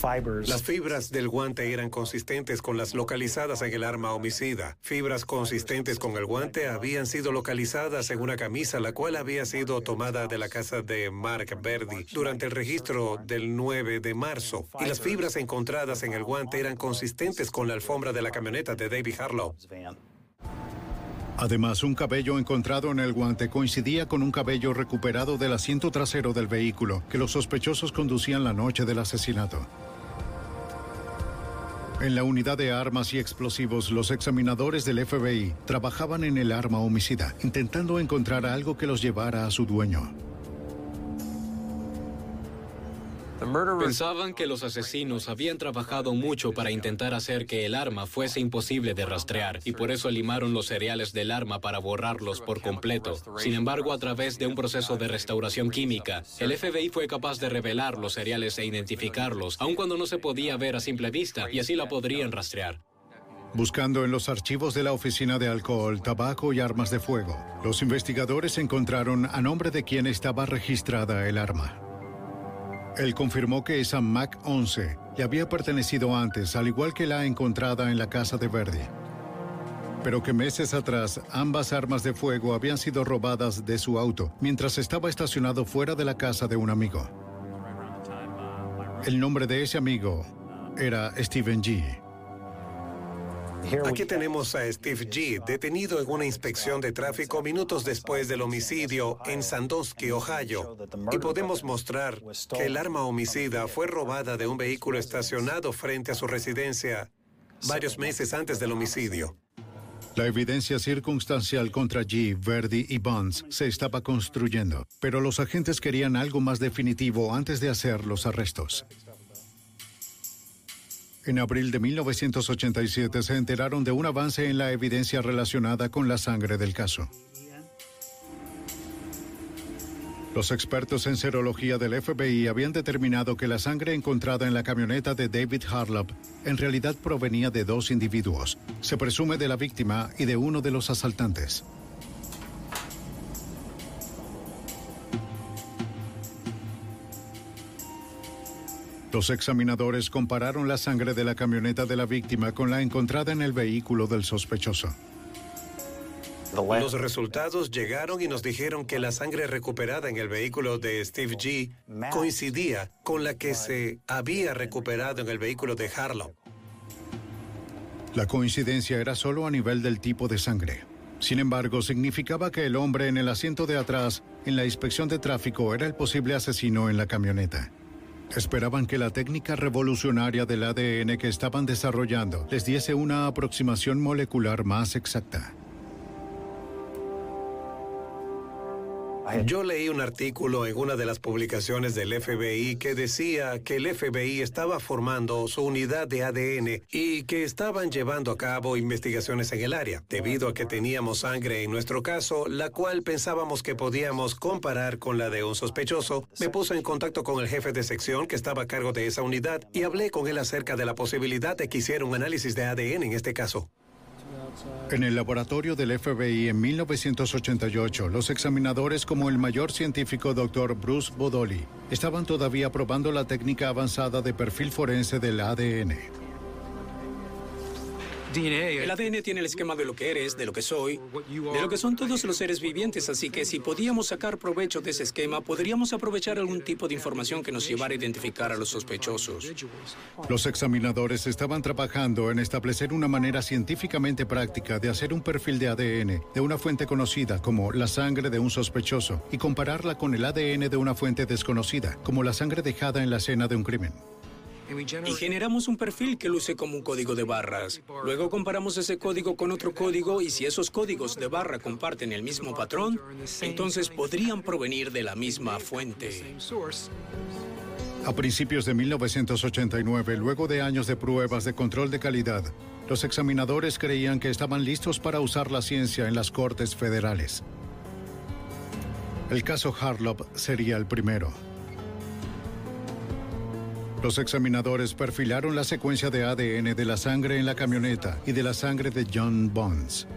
Las fibras del guante eran consistentes con las localizadas en el arma homicida. Fibras consistentes con el guante habían sido localizadas en una camisa la cual había sido tomada de la casa de Mark Verdi durante el registro del 9 de marzo. Y las fibras encontradas en el guante eran consistentes con la alfombra de la camioneta de David Harlow. Además, un cabello encontrado en el guante coincidía con un cabello recuperado del asiento trasero del vehículo que los sospechosos conducían la noche del asesinato. En la unidad de armas y explosivos, los examinadores del FBI trabajaban en el arma homicida, intentando encontrar algo que los llevara a su dueño. Pensaban que los asesinos habían trabajado mucho para intentar hacer que el arma fuese imposible de rastrear y por eso limaron los cereales del arma para borrarlos por completo. Sin embargo, a través de un proceso de restauración química, el FBI fue capaz de revelar los cereales e identificarlos, aun cuando no se podía ver a simple vista, y así la podrían rastrear. Buscando en los archivos de la Oficina de Alcohol, Tabaco y Armas de Fuego, los investigadores encontraron a nombre de quien estaba registrada el arma. Él confirmó que esa Mac 11 le había pertenecido antes, al igual que la encontrada en la casa de Verdi. Pero que meses atrás ambas armas de fuego habían sido robadas de su auto mientras estaba estacionado fuera de la casa de un amigo. El nombre de ese amigo era Steven G. Aquí tenemos a Steve G, detenido en una inspección de tráfico minutos después del homicidio en Sandusky, Ohio. Y podemos mostrar que el arma homicida fue robada de un vehículo estacionado frente a su residencia varios meses antes del homicidio. La evidencia circunstancial contra G, Verdi y Bonds se estaba construyendo, pero los agentes querían algo más definitivo antes de hacer los arrestos. En abril de 1987 se enteraron de un avance en la evidencia relacionada con la sangre del caso. Los expertos en serología del FBI habían determinado que la sangre encontrada en la camioneta de David Harlop en realidad provenía de dos individuos. Se presume de la víctima y de uno de los asaltantes. Los examinadores compararon la sangre de la camioneta de la víctima con la encontrada en el vehículo del sospechoso. Los resultados llegaron y nos dijeron que la sangre recuperada en el vehículo de Steve G coincidía con la que se había recuperado en el vehículo de Harlow. La coincidencia era solo a nivel del tipo de sangre. Sin embargo, significaba que el hombre en el asiento de atrás, en la inspección de tráfico, era el posible asesino en la camioneta. Esperaban que la técnica revolucionaria del ADN que estaban desarrollando les diese una aproximación molecular más exacta. Yo leí un artículo en una de las publicaciones del FBI que decía que el FBI estaba formando su unidad de ADN y que estaban llevando a cabo investigaciones en el área, debido a que teníamos sangre en nuestro caso, la cual pensábamos que podíamos comparar con la de un sospechoso. Me puse en contacto con el jefe de sección que estaba a cargo de esa unidad y hablé con él acerca de la posibilidad de que hiciera un análisis de ADN en este caso. En el laboratorio del FBI en 1988, los examinadores como el mayor científico Dr. Bruce Bodoli estaban todavía probando la técnica avanzada de perfil forense del ADN. El ADN tiene el esquema de lo que eres, de lo que soy, de lo que son todos los seres vivientes, así que si podíamos sacar provecho de ese esquema, podríamos aprovechar algún tipo de información que nos llevara a identificar a los sospechosos. Los examinadores estaban trabajando en establecer una manera científicamente práctica de hacer un perfil de ADN de una fuente conocida como la sangre de un sospechoso y compararla con el ADN de una fuente desconocida, como la sangre dejada en la escena de un crimen. Y generamos un perfil que luce como un código de barras. Luego comparamos ese código con otro código y si esos códigos de barra comparten el mismo patrón, entonces podrían provenir de la misma fuente. A principios de 1989, luego de años de pruebas de control de calidad, los examinadores creían que estaban listos para usar la ciencia en las cortes federales. El caso Harlop sería el primero. Los examinadores perfilaron la secuencia de ADN de la sangre en la camioneta y de la sangre de John Bonds.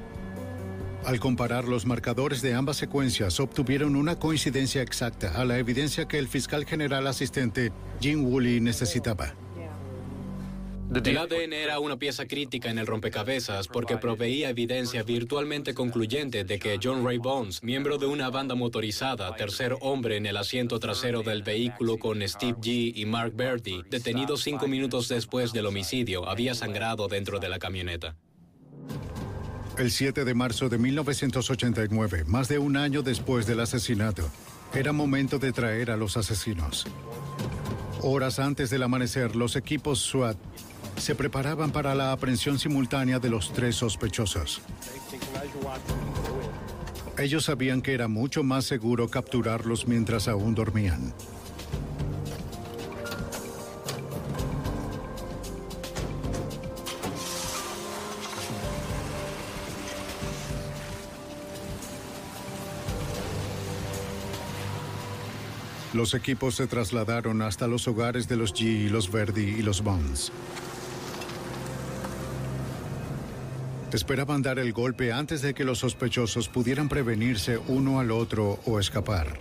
Al comparar los marcadores de ambas secuencias, obtuvieron una coincidencia exacta a la evidencia que el fiscal general asistente Jim Woolley necesitaba. El ADN era una pieza crítica en el rompecabezas porque proveía evidencia virtualmente concluyente de que John Ray Bones, miembro de una banda motorizada, tercer hombre en el asiento trasero del vehículo con Steve G. y Mark Bertie, detenido cinco minutos después del homicidio, había sangrado dentro de la camioneta. El 7 de marzo de 1989, más de un año después del asesinato, era momento de traer a los asesinos. Horas antes del amanecer, los equipos SWAT se preparaban para la aprehensión simultánea de los tres sospechosos. Ellos sabían que era mucho más seguro capturarlos mientras aún dormían. Los equipos se trasladaron hasta los hogares de los G los Verdi y los Bonds. Esperaban dar el golpe antes de que los sospechosos pudieran prevenirse uno al otro o escapar.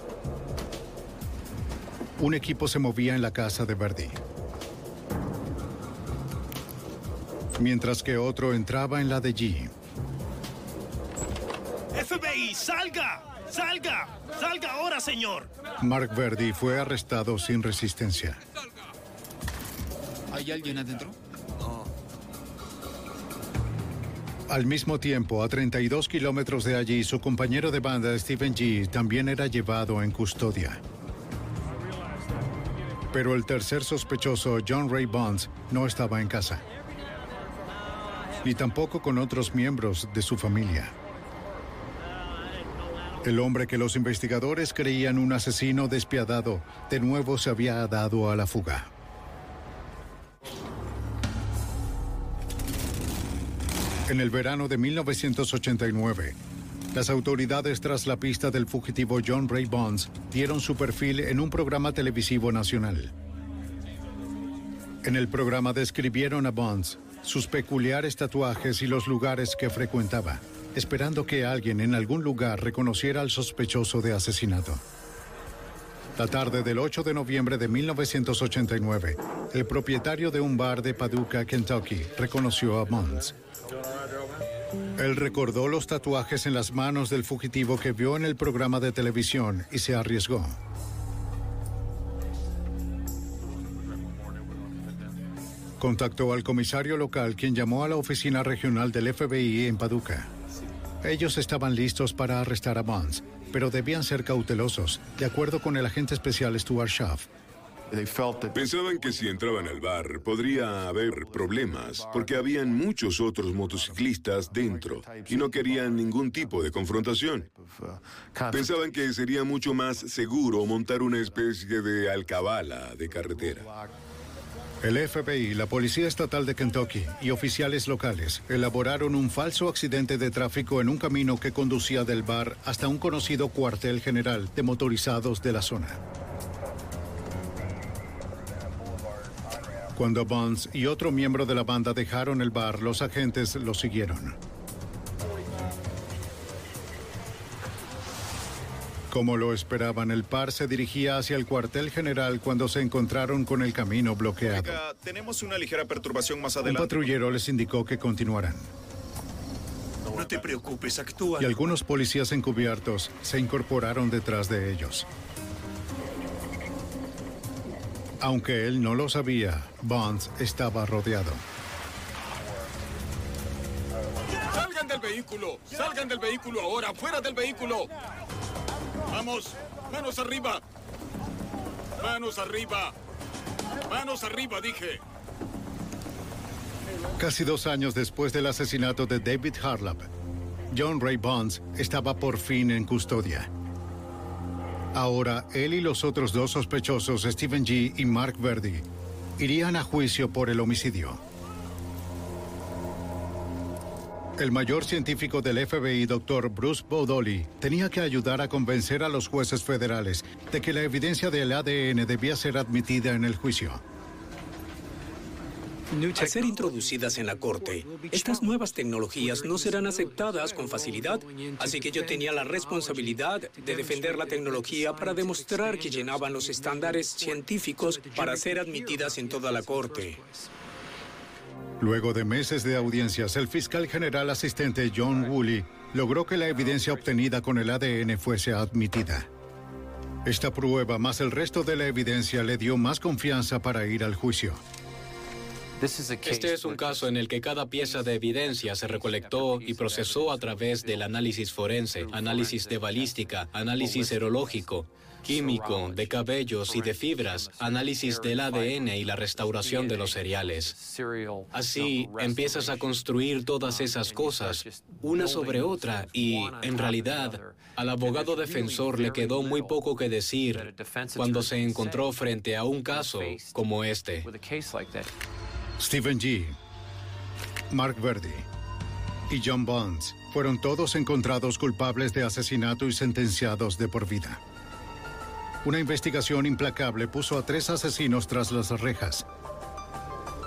Un equipo se movía en la casa de Verdi. Mientras que otro entraba en la de G. FBI, salga, salga, salga ahora, señor. Mark Verdi fue arrestado sin resistencia. ¿Hay alguien adentro? Al mismo tiempo, a 32 kilómetros de allí, su compañero de banda, Stephen G., también era llevado en custodia. Pero el tercer sospechoso, John Ray Bonds, no estaba en casa. Ni tampoco con otros miembros de su familia. El hombre que los investigadores creían un asesino despiadado, de nuevo se había dado a la fuga. En el verano de 1989, las autoridades tras la pista del fugitivo John Ray Bonds dieron su perfil en un programa televisivo nacional. En el programa describieron a Bonds, sus peculiares tatuajes y los lugares que frecuentaba, esperando que alguien en algún lugar reconociera al sospechoso de asesinato. La tarde del 8 de noviembre de 1989, el propietario de un bar de Paducah, Kentucky, reconoció a Bonds. Él recordó los tatuajes en las manos del fugitivo que vio en el programa de televisión y se arriesgó. Contactó al comisario local quien llamó a la oficina regional del FBI en Paducah. Ellos estaban listos para arrestar a Bonds, pero debían ser cautelosos, de acuerdo con el agente especial Stuart Schaff. Pensaban que si entraban al bar podría haber problemas, porque habían muchos otros motociclistas dentro y no querían ningún tipo de confrontación. Pensaban que sería mucho más seguro montar una especie de alcabala de carretera. El FBI, la Policía Estatal de Kentucky y oficiales locales elaboraron un falso accidente de tráfico en un camino que conducía del bar hasta un conocido cuartel general de motorizados de la zona. Cuando Bonds y otro miembro de la banda dejaron el bar, los agentes los siguieron. Como lo esperaban, el par se dirigía hacia el cuartel general cuando se encontraron con el camino bloqueado. Oiga, tenemos una ligera perturbación más Un adelante. patrullero les indicó que continuaran. No te preocupes, actúa. Y algunos policías encubiertos se incorporaron detrás de ellos. Aunque él no lo sabía, Bonds estaba rodeado. ¡Salgan del vehículo! ¡Salgan del vehículo ahora! ¡Fuera del vehículo! ¡Vamos! ¡Manos arriba! ¡Manos arriba! ¡Manos arriba, dije! Casi dos años después del asesinato de David Harlap, John Ray Bonds estaba por fin en custodia. Ahora, él y los otros dos sospechosos, Stephen G. y Mark Verdi, irían a juicio por el homicidio. El mayor científico del FBI, Dr. Bruce Bodoli, tenía que ayudar a convencer a los jueces federales de que la evidencia del ADN debía ser admitida en el juicio. Al ser introducidas en la corte, estas nuevas tecnologías no serán aceptadas con facilidad, así que yo tenía la responsabilidad de defender la tecnología para demostrar que llenaban los estándares científicos para ser admitidas en toda la corte. Luego de meses de audiencias, el fiscal general asistente John Woolley logró que la evidencia obtenida con el ADN fuese admitida. Esta prueba más el resto de la evidencia le dio más confianza para ir al juicio. Este es un caso en el que cada pieza de evidencia se recolectó y procesó a través del análisis forense, análisis de balística, análisis serológico, químico, de cabellos y de fibras, análisis del ADN y la restauración de los cereales. Así empiezas a construir todas esas cosas, una sobre otra, y en realidad al abogado defensor le quedó muy poco que decir cuando se encontró frente a un caso como este. Stephen G., Mark Verdi y John Bonds fueron todos encontrados culpables de asesinato y sentenciados de por vida. Una investigación implacable puso a tres asesinos tras las rejas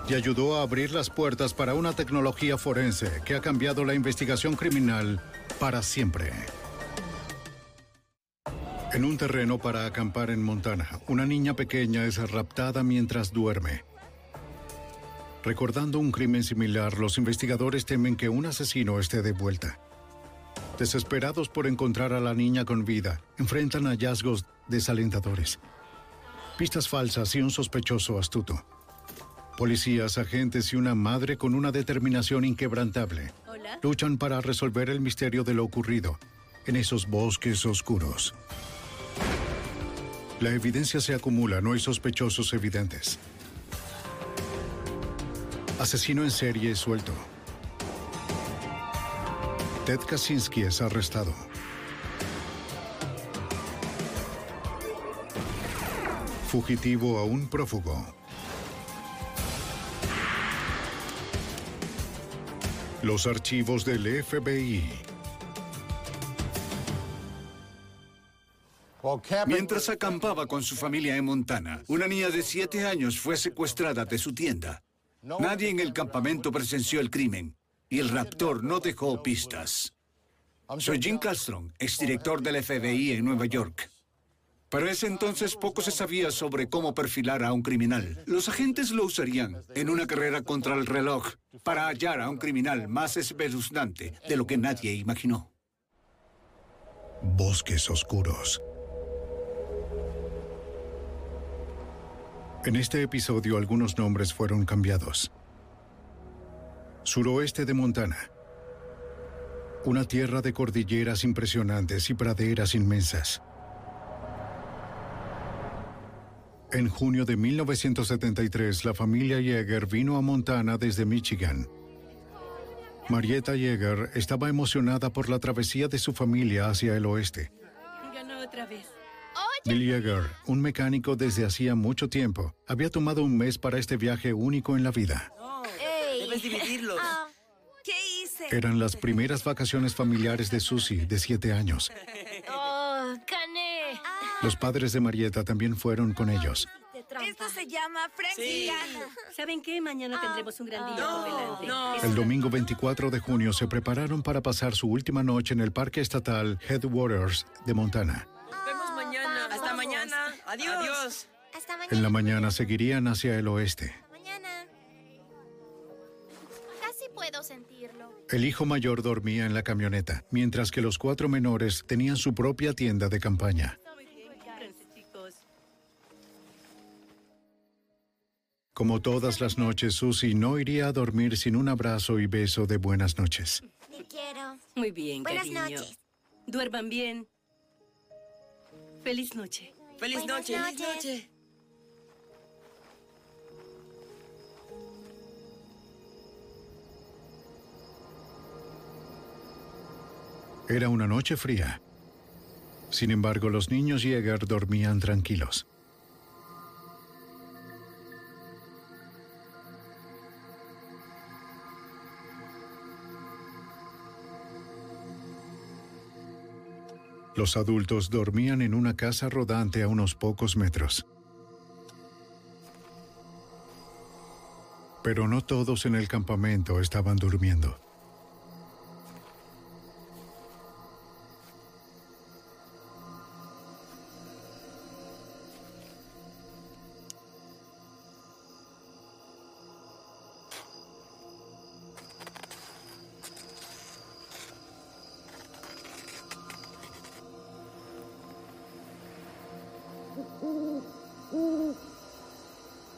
y ayudó a abrir las puertas para una tecnología forense que ha cambiado la investigación criminal para siempre. En un terreno para acampar en Montana, una niña pequeña es raptada mientras duerme. Recordando un crimen similar, los investigadores temen que un asesino esté de vuelta. Desesperados por encontrar a la niña con vida, enfrentan hallazgos desalentadores. Pistas falsas y un sospechoso astuto. Policías, agentes y una madre con una determinación inquebrantable luchan para resolver el misterio de lo ocurrido en esos bosques oscuros. La evidencia se acumula, no hay sospechosos evidentes. Asesino en serie suelto. Ted Kaczynski es arrestado. Fugitivo a un prófugo. Los archivos del FBI. Mientras acampaba con su familia en Montana, una niña de siete años fue secuestrada de su tienda. Nadie en el campamento presenció el crimen y el raptor no dejó pistas. Soy Jim Castron, exdirector del FBI en Nueva York. Para ese entonces poco se sabía sobre cómo perfilar a un criminal. Los agentes lo usarían en una carrera contra el reloj para hallar a un criminal más espeluznante de lo que nadie imaginó. Bosques oscuros. En este episodio algunos nombres fueron cambiados. Suroeste de Montana. Una tierra de cordilleras impresionantes y praderas inmensas. En junio de 1973, la familia Yeager vino a Montana desde Michigan. Marietta Yeager estaba emocionada por la travesía de su familia hacia el oeste. Ganó otra vez. Bill Yeager, un mecánico desde hacía mucho tiempo, había tomado un mes para este viaje único en la vida. Debes dividirlos. ¿Qué hice? Eran las primeras vacaciones familiares de Susie, de siete años. Oh, cané. Los padres de Marietta también fueron con ellos. Esto se llama Frankie. ¿Saben qué? Mañana tendremos un gran día por delante. El domingo 24 de junio se prepararon para pasar su última noche en el Parque Estatal Headwaters de Montana. Mañana. Adiós. Adiós. Hasta En la mañana seguirían hacia el oeste. mañana. Casi puedo sentirlo. El hijo mayor dormía en la camioneta, mientras que los cuatro menores tenían su propia tienda de campaña. Como todas las noches, Susie no iría a dormir sin un abrazo y beso de buenas noches. Te quiero. Muy bien, Buenas cariño. noches. Duerman bien. Feliz noche. Feliz Buenas noche. Feliz noches. noche. Era una noche fría. Sin embargo, los niños Yeager dormían tranquilos. Los adultos dormían en una casa rodante a unos pocos metros. Pero no todos en el campamento estaban durmiendo.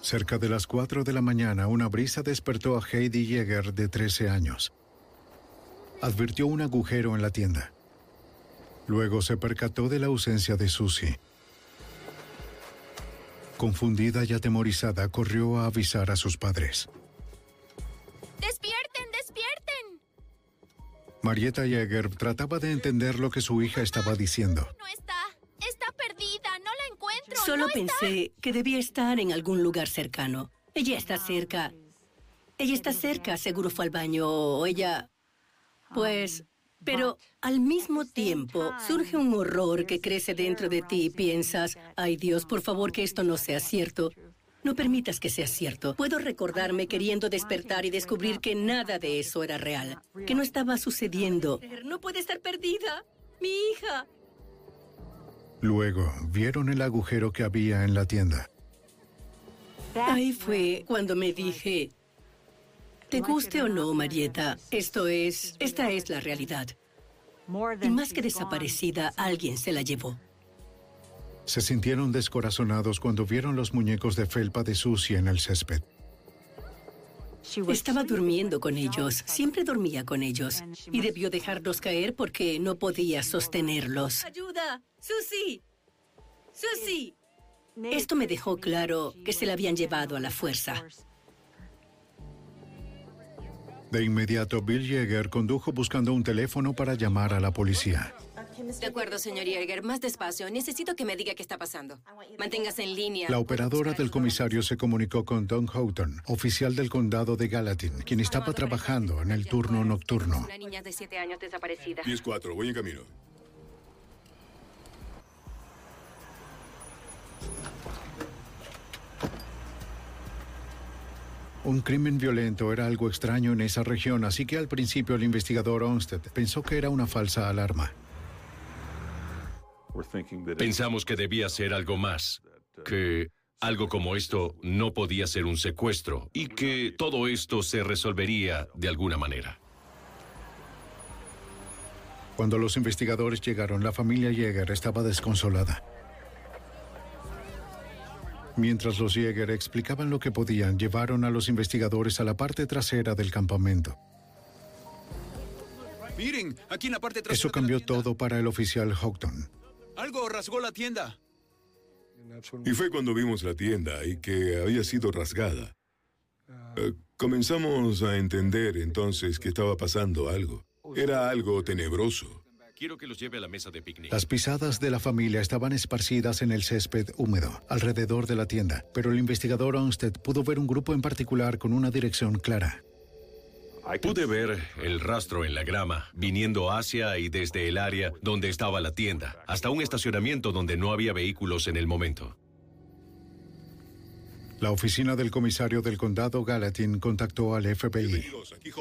Cerca de las 4 de la mañana, una brisa despertó a Heidi Jäger, de 13 años. Advirtió un agujero en la tienda. Luego se percató de la ausencia de Susie. Confundida y atemorizada, corrió a avisar a sus padres. ¡Despierten, despierten! Marietta Jäger trataba de entender lo que su hija estaba diciendo. Solo no está. pensé que debía estar en algún lugar cercano. Ella está cerca. Ella está cerca. Seguro fue al baño o ella... Pues... Pero al mismo tiempo surge un horror que crece dentro de ti y piensas, ay Dios, por favor que esto no sea cierto. No permitas que sea cierto. Puedo recordarme queriendo despertar y descubrir que nada de eso era real, que no estaba sucediendo. No puede estar perdida. Mi hija. Luego vieron el agujero que había en la tienda. Ahí fue cuando me dije, te guste o no, Marieta, esto es, esta es la realidad. Y más que desaparecida, alguien se la llevó. Se sintieron descorazonados cuando vieron los muñecos de felpa de Susie en el césped. Estaba durmiendo con ellos, siempre dormía con ellos, y debió dejarlos caer porque no podía sostenerlos. ¡Ayuda! ¡Susie! ¡Susie! Esto me dejó claro que se la habían llevado a la fuerza. De inmediato, Bill Yeager condujo buscando un teléfono para llamar a la policía. De acuerdo, señor Yeager. Más despacio. Necesito que me diga qué está pasando. Manténgase en línea. La operadora del comisario se comunicó con Don Houghton, oficial del condado de Gallatin, quien estaba trabajando en el turno nocturno. Una niña de siete años desaparecida. 10-4, voy en camino. Un crimen violento era algo extraño en esa región, así que al principio el investigador Onstead pensó que era una falsa alarma. Pensamos que debía ser algo más, que algo como esto no podía ser un secuestro y que todo esto se resolvería de alguna manera. Cuando los investigadores llegaron, la familia Yeager estaba desconsolada. Mientras los Yeager explicaban lo que podían, llevaron a los investigadores a la parte trasera del campamento. Miren, aquí en la parte trasera. Eso cambió todo para el oficial Houghton. Algo rasgó la tienda. Y fue cuando vimos la tienda y que había sido rasgada. Eh, comenzamos a entender entonces que estaba pasando algo. Era algo tenebroso. Quiero que los lleve a la mesa de picnic. Las pisadas de la familia estaban esparcidas en el césped húmedo, alrededor de la tienda, pero el investigador Onstead pudo ver un grupo en particular con una dirección clara. Pude ver el rastro en la grama, viniendo hacia y desde el área donde estaba la tienda, hasta un estacionamiento donde no había vehículos en el momento. La oficina del comisario del condado Gallatin contactó al FBI. Aquí.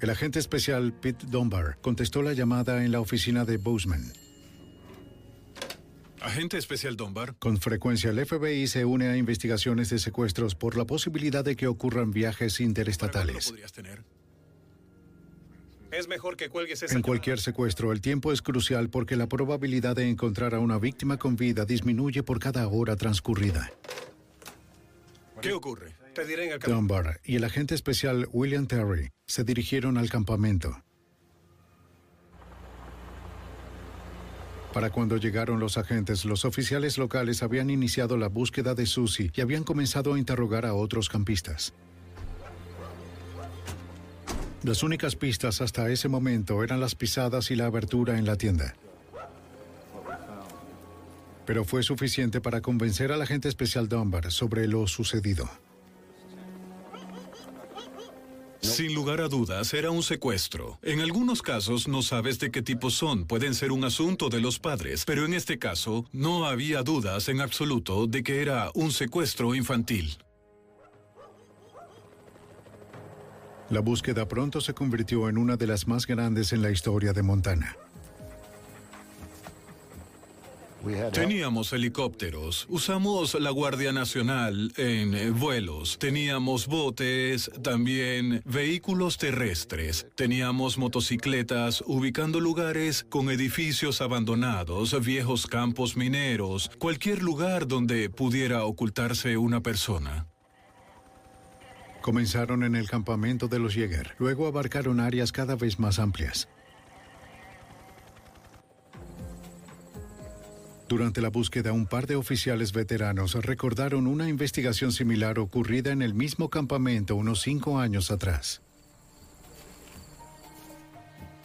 El agente especial Pete Dunbar contestó la llamada en la oficina de Bozeman. Agente especial Dunbar. Con frecuencia el FBI se une a investigaciones de secuestros por la posibilidad de que ocurran viajes interestatales. podrías tener? Es mejor que cuelgues esa En cualquier secuestro, el tiempo es crucial porque la probabilidad de encontrar a una víctima con vida disminuye por cada hora transcurrida. ¿Qué ocurre? Te diré en el. Dunbar y el agente especial William Terry se dirigieron al campamento. Para cuando llegaron los agentes, los oficiales locales habían iniciado la búsqueda de Susie y habían comenzado a interrogar a otros campistas. Las únicas pistas hasta ese momento eran las pisadas y la abertura en la tienda. Pero fue suficiente para convencer al agente especial Dunbar sobre lo sucedido. Sin lugar a dudas, era un secuestro. En algunos casos no sabes de qué tipo son, pueden ser un asunto de los padres, pero en este caso no había dudas en absoluto de que era un secuestro infantil. La búsqueda pronto se convirtió en una de las más grandes en la historia de Montana. Teníamos helicópteros, usamos la Guardia Nacional en eh, vuelos, teníamos botes, también vehículos terrestres, teníamos motocicletas ubicando lugares con edificios abandonados, viejos campos mineros, cualquier lugar donde pudiera ocultarse una persona. Comenzaron en el campamento de los Jäger, luego abarcaron áreas cada vez más amplias. Durante la búsqueda, un par de oficiales veteranos recordaron una investigación similar ocurrida en el mismo campamento unos cinco años atrás.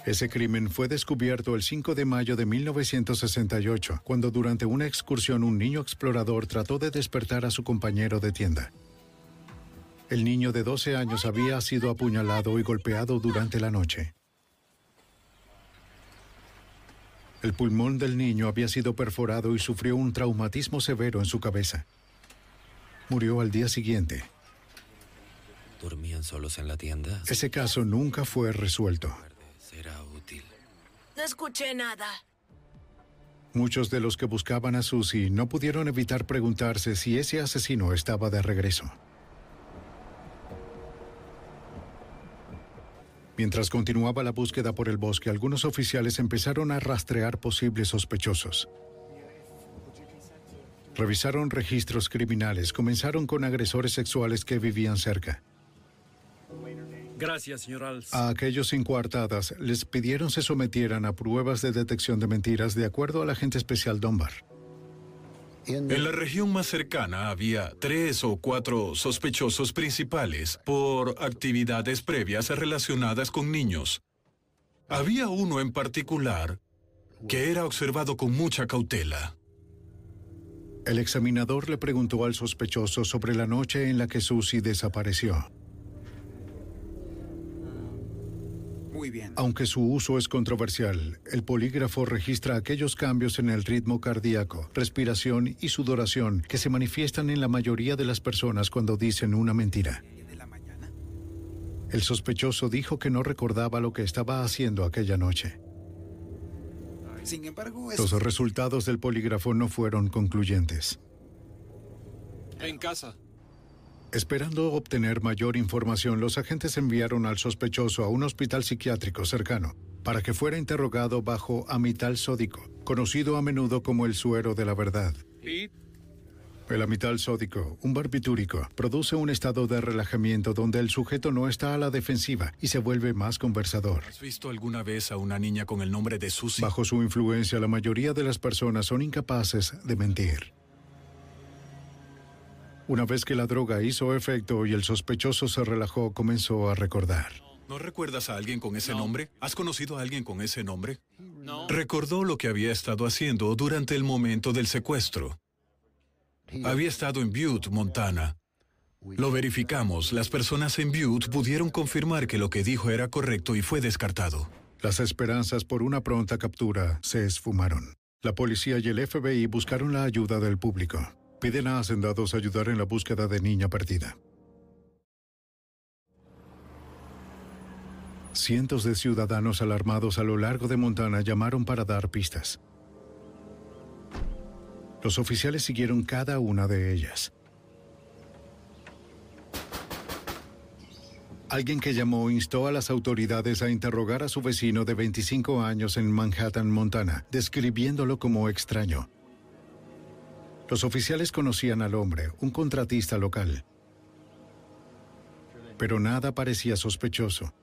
Ese crimen fue descubierto el 5 de mayo de 1968, cuando durante una excursión un niño explorador trató de despertar a su compañero de tienda. El niño de 12 años había sido apuñalado y golpeado durante la noche. El pulmón del niño había sido perforado y sufrió un traumatismo severo en su cabeza. Murió al día siguiente. ¿Dormían solos en la tienda? Ese caso nunca fue resuelto. Será útil. No escuché nada. Muchos de los que buscaban a Susie no pudieron evitar preguntarse si ese asesino estaba de regreso. Mientras continuaba la búsqueda por el bosque, algunos oficiales empezaron a rastrear posibles sospechosos. Revisaron registros criminales, comenzaron con agresores sexuales que vivían cerca. Gracias, señor Als. A aquellos en coartadas les pidieron se sometieran a pruebas de detección de mentiras de acuerdo al agente especial Dunbar. En la región más cercana había tres o cuatro sospechosos principales por actividades previas relacionadas con niños. Había uno en particular que era observado con mucha cautela. El examinador le preguntó al sospechoso sobre la noche en la que Susie desapareció. Muy bien. Aunque su uso es controversial, el polígrafo registra aquellos cambios en el ritmo cardíaco, respiración y sudoración que se manifiestan en la mayoría de las personas cuando dicen una mentira. El sospechoso dijo que no recordaba lo que estaba haciendo aquella noche. Sin embargo, es... Los resultados del polígrafo no fueron concluyentes. En casa. Esperando obtener mayor información, los agentes enviaron al sospechoso a un hospital psiquiátrico cercano para que fuera interrogado bajo amital sódico, conocido a menudo como el suero de la verdad. El amital sódico, un barbitúrico, produce un estado de relajamiento donde el sujeto no está a la defensiva y se vuelve más conversador. ¿Has visto alguna vez a una niña con el nombre de Susie? Bajo su influencia, la mayoría de las personas son incapaces de mentir. Una vez que la droga hizo efecto y el sospechoso se relajó, comenzó a recordar. ¿No recuerdas a alguien con ese nombre? ¿Has conocido a alguien con ese nombre? No. Recordó lo que había estado haciendo durante el momento del secuestro. Había estado en Butte, Montana. Lo verificamos. Las personas en Butte pudieron confirmar que lo que dijo era correcto y fue descartado. Las esperanzas por una pronta captura se esfumaron. La policía y el FBI buscaron la ayuda del público. Piden a hacendados ayudar en la búsqueda de niña perdida. Cientos de ciudadanos alarmados a lo largo de Montana llamaron para dar pistas. Los oficiales siguieron cada una de ellas. Alguien que llamó instó a las autoridades a interrogar a su vecino de 25 años en Manhattan, Montana, describiéndolo como extraño. Los oficiales conocían al hombre, un contratista local. Pero nada parecía sospechoso.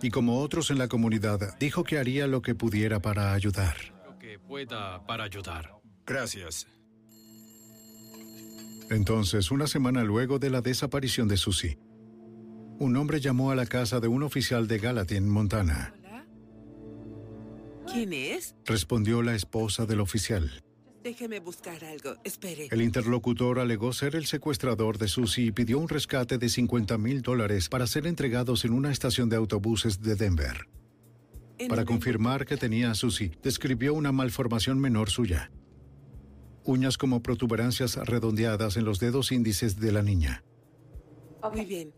Y como otros en la comunidad, dijo que haría lo que pudiera para ayudar. Lo que pueda para ayudar. Gracias. Entonces, una semana luego de la desaparición de Susie, un hombre llamó a la casa de un oficial de Gallatin, Montana. ¿Quién es? Respondió la esposa del oficial. Déjeme buscar algo. Espere. El interlocutor alegó ser el secuestrador de Susie y pidió un rescate de 50 mil dólares para ser entregados en una estación de autobuses de Denver. Para confirmar que tenía a Susie, describió una malformación menor suya. Uñas como protuberancias redondeadas en los dedos índices de la niña. Muy bien.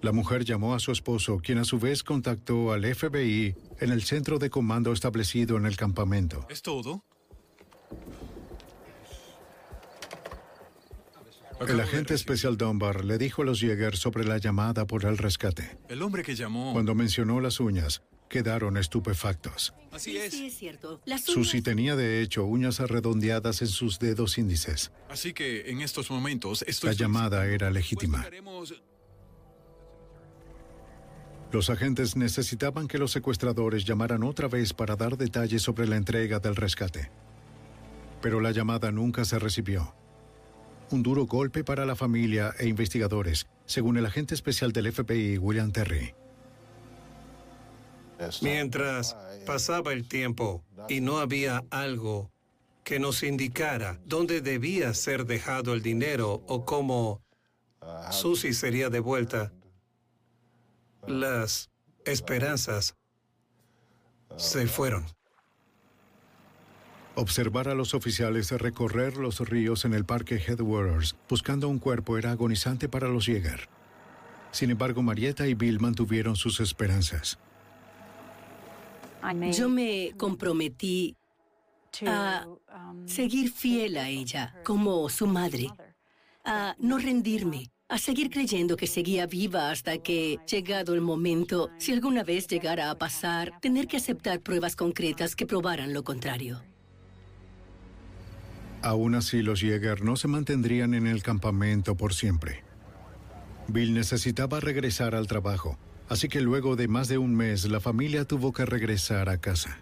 La mujer llamó a su esposo, quien a su vez contactó al FBI en el centro de comando establecido en el campamento. ¿Es todo? El agente especial Dunbar le dijo a los Jäger sobre la llamada por el rescate. El hombre que llamó... Cuando mencionó las uñas, quedaron estupefactos. Así es. Sí, es cierto. Las Susie tenía de hecho uñas redondeadas en sus dedos índices. Así que en estos momentos estoy... La llamada era legítima. Los agentes necesitaban que los secuestradores llamaran otra vez para dar detalles sobre la entrega del rescate. Pero la llamada nunca se recibió. Un duro golpe para la familia e investigadores, según el agente especial del FBI, William Terry. Mientras pasaba el tiempo y no había algo que nos indicara dónde debía ser dejado el dinero o cómo Susie sería devuelta, las esperanzas se fueron. Observar a los oficiales recorrer los ríos en el parque Headwaters buscando un cuerpo era agonizante para los Jäger. Sin embargo, Marietta y Bill mantuvieron sus esperanzas. Yo me comprometí a seguir fiel a ella como su madre, a no rendirme, a seguir creyendo que seguía viva hasta que, llegado el momento, si alguna vez llegara a pasar, tener que aceptar pruebas concretas que probaran lo contrario. Aún así, los Jäger no se mantendrían en el campamento por siempre. Bill necesitaba regresar al trabajo, así que luego de más de un mes la familia tuvo que regresar a casa.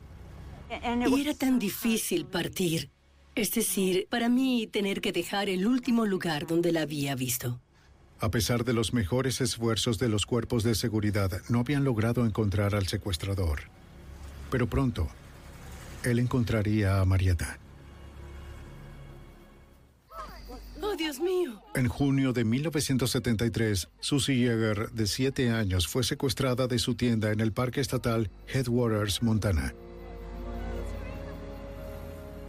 Y era tan difícil partir. Es decir, para mí tener que dejar el último lugar donde la había visto. A pesar de los mejores esfuerzos de los cuerpos de seguridad, no habían logrado encontrar al secuestrador. Pero pronto, él encontraría a Marietta. ¡Oh, Dios mío! En junio de 1973, Susie Yeager, de 7 años, fue secuestrada de su tienda en el Parque Estatal Headwaters, Montana.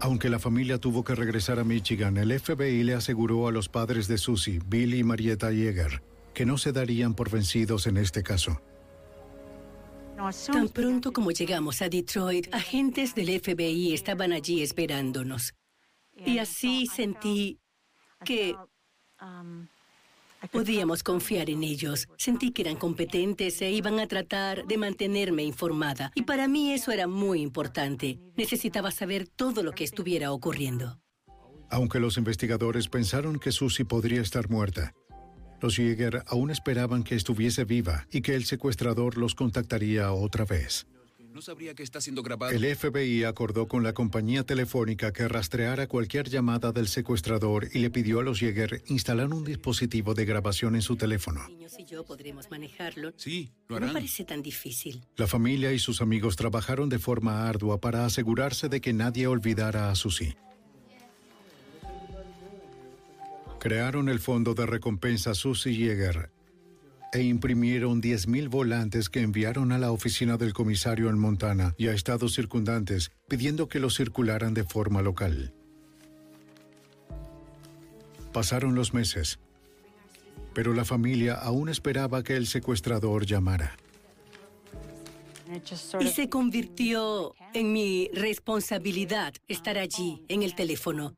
Aunque la familia tuvo que regresar a Michigan, el FBI le aseguró a los padres de Susie, Bill y Marietta Yeager, que no se darían por vencidos en este caso. Tan pronto como llegamos a Detroit, agentes del FBI estaban allí esperándonos. Y así sentí que podíamos confiar en ellos. Sentí que eran competentes e iban a tratar de mantenerme informada. Y para mí eso era muy importante. Necesitaba saber todo lo que estuviera ocurriendo. Aunque los investigadores pensaron que Susie podría estar muerta, los Jäger aún esperaban que estuviese viva y que el secuestrador los contactaría otra vez. No sabría que está siendo grabado. El FBI acordó con la compañía telefónica que rastreara cualquier llamada del secuestrador y le pidió a los Jäger instalar un dispositivo de grabación en su teléfono. Niños y yo podremos manejarlo. Sí, lo No harán. parece tan difícil. La familia y sus amigos trabajaron de forma ardua para asegurarse de que nadie olvidara a Susie. Crearon el fondo de recompensa Susie Jäger e imprimieron 10.000 volantes que enviaron a la oficina del comisario en Montana y a estados circundantes pidiendo que los circularan de forma local. Pasaron los meses, pero la familia aún esperaba que el secuestrador llamara. Y se convirtió en mi responsabilidad estar allí, en el teléfono.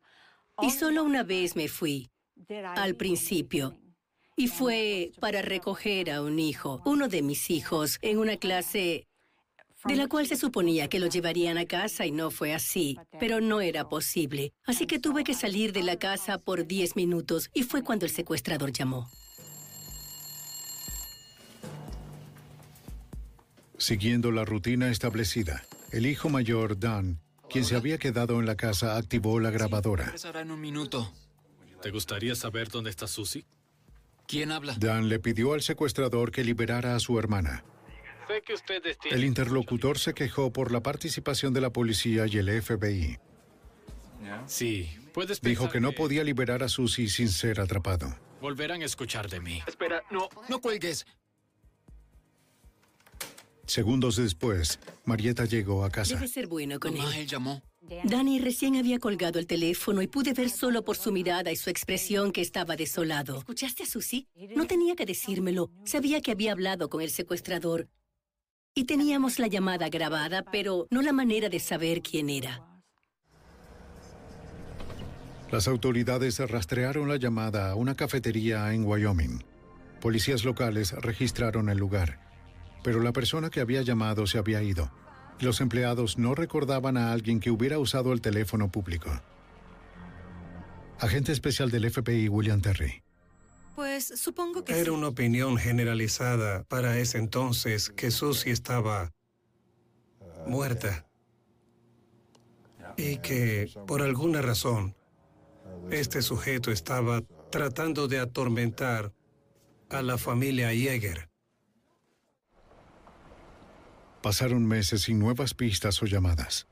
Y solo una vez me fui, al principio. Y fue para recoger a un hijo, uno de mis hijos, en una clase de la cual se suponía que lo llevarían a casa y no fue así, pero no era posible. Así que tuve que salir de la casa por 10 minutos y fue cuando el secuestrador llamó. Siguiendo la rutina establecida, el hijo mayor, Dan, quien se había quedado en la casa, activó la grabadora. Regresará en un minuto. ¿Te gustaría saber dónde está Susie? ¿Quién habla? Dan le pidió al secuestrador que liberara a su hermana. Sé que ustedes tienen... El interlocutor se quejó por la participación de la policía y el FBI. Sí, puedes Dijo que no podía liberar a Susie sin ser atrapado. Volverán a escuchar de mí. Espera, no, no cuelgues. Segundos después, Marietta llegó a casa. Debe ser bueno con Mamá, él. él llamó. Danny recién había colgado el teléfono y pude ver solo por su mirada y su expresión que estaba desolado. ¿Escuchaste a Susie? No tenía que decírmelo. Sabía que había hablado con el secuestrador. Y teníamos la llamada grabada, pero no la manera de saber quién era. Las autoridades rastrearon la llamada a una cafetería en Wyoming. Policías locales registraron el lugar, pero la persona que había llamado se había ido. Los empleados no recordaban a alguien que hubiera usado el teléfono público. Agente especial del FBI, William Terry. Pues supongo que Era sí. una opinión generalizada para ese entonces que Susie estaba muerta. Y que, por alguna razón, este sujeto estaba tratando de atormentar a la familia Yeager. Pasaron meses sin nuevas pistas o llamadas.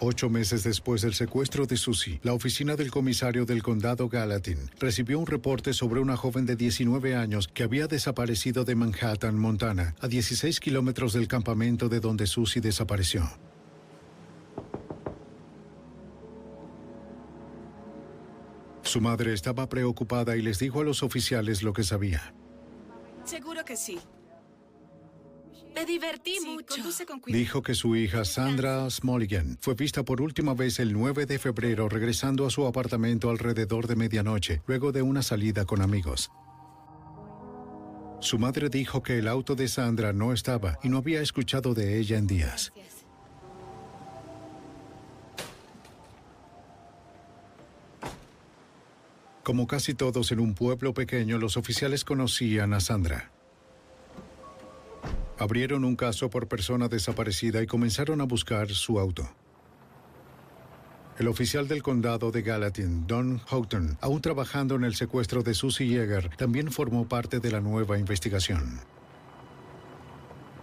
Ocho meses después del secuestro de Susie, la oficina del comisario del condado Gallatin recibió un reporte sobre una joven de 19 años que había desaparecido de Manhattan, Montana, a 16 kilómetros del campamento de donde Susie desapareció. Su madre estaba preocupada y les dijo a los oficiales lo que sabía. Seguro que sí. Me divertí mucho. Conduce con cuidado. Dijo que su hija Sandra Smoligan fue vista por última vez el 9 de febrero regresando a su apartamento alrededor de medianoche, luego de una salida con amigos. Su madre dijo que el auto de Sandra no estaba y no había escuchado de ella en días. Como casi todos en un pueblo pequeño, los oficiales conocían a Sandra. Abrieron un caso por persona desaparecida y comenzaron a buscar su auto. El oficial del condado de Gallatin, Don Houghton, aún trabajando en el secuestro de Susie Yeager, también formó parte de la nueva investigación.